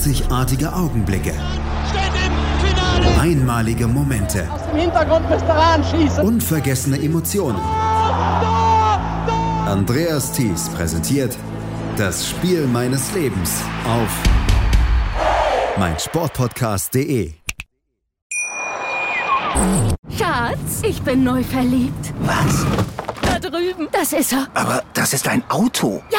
Einzigartige Augenblicke. Einmalige Momente. Aus dem Hintergrund. Unvergessene Emotionen. Andreas Thies präsentiert das Spiel meines Lebens auf meinsportpodcast.de. Schatz, ich bin neu verliebt. Was? Da drüben. Das ist er. Aber das ist ein Auto. Ja,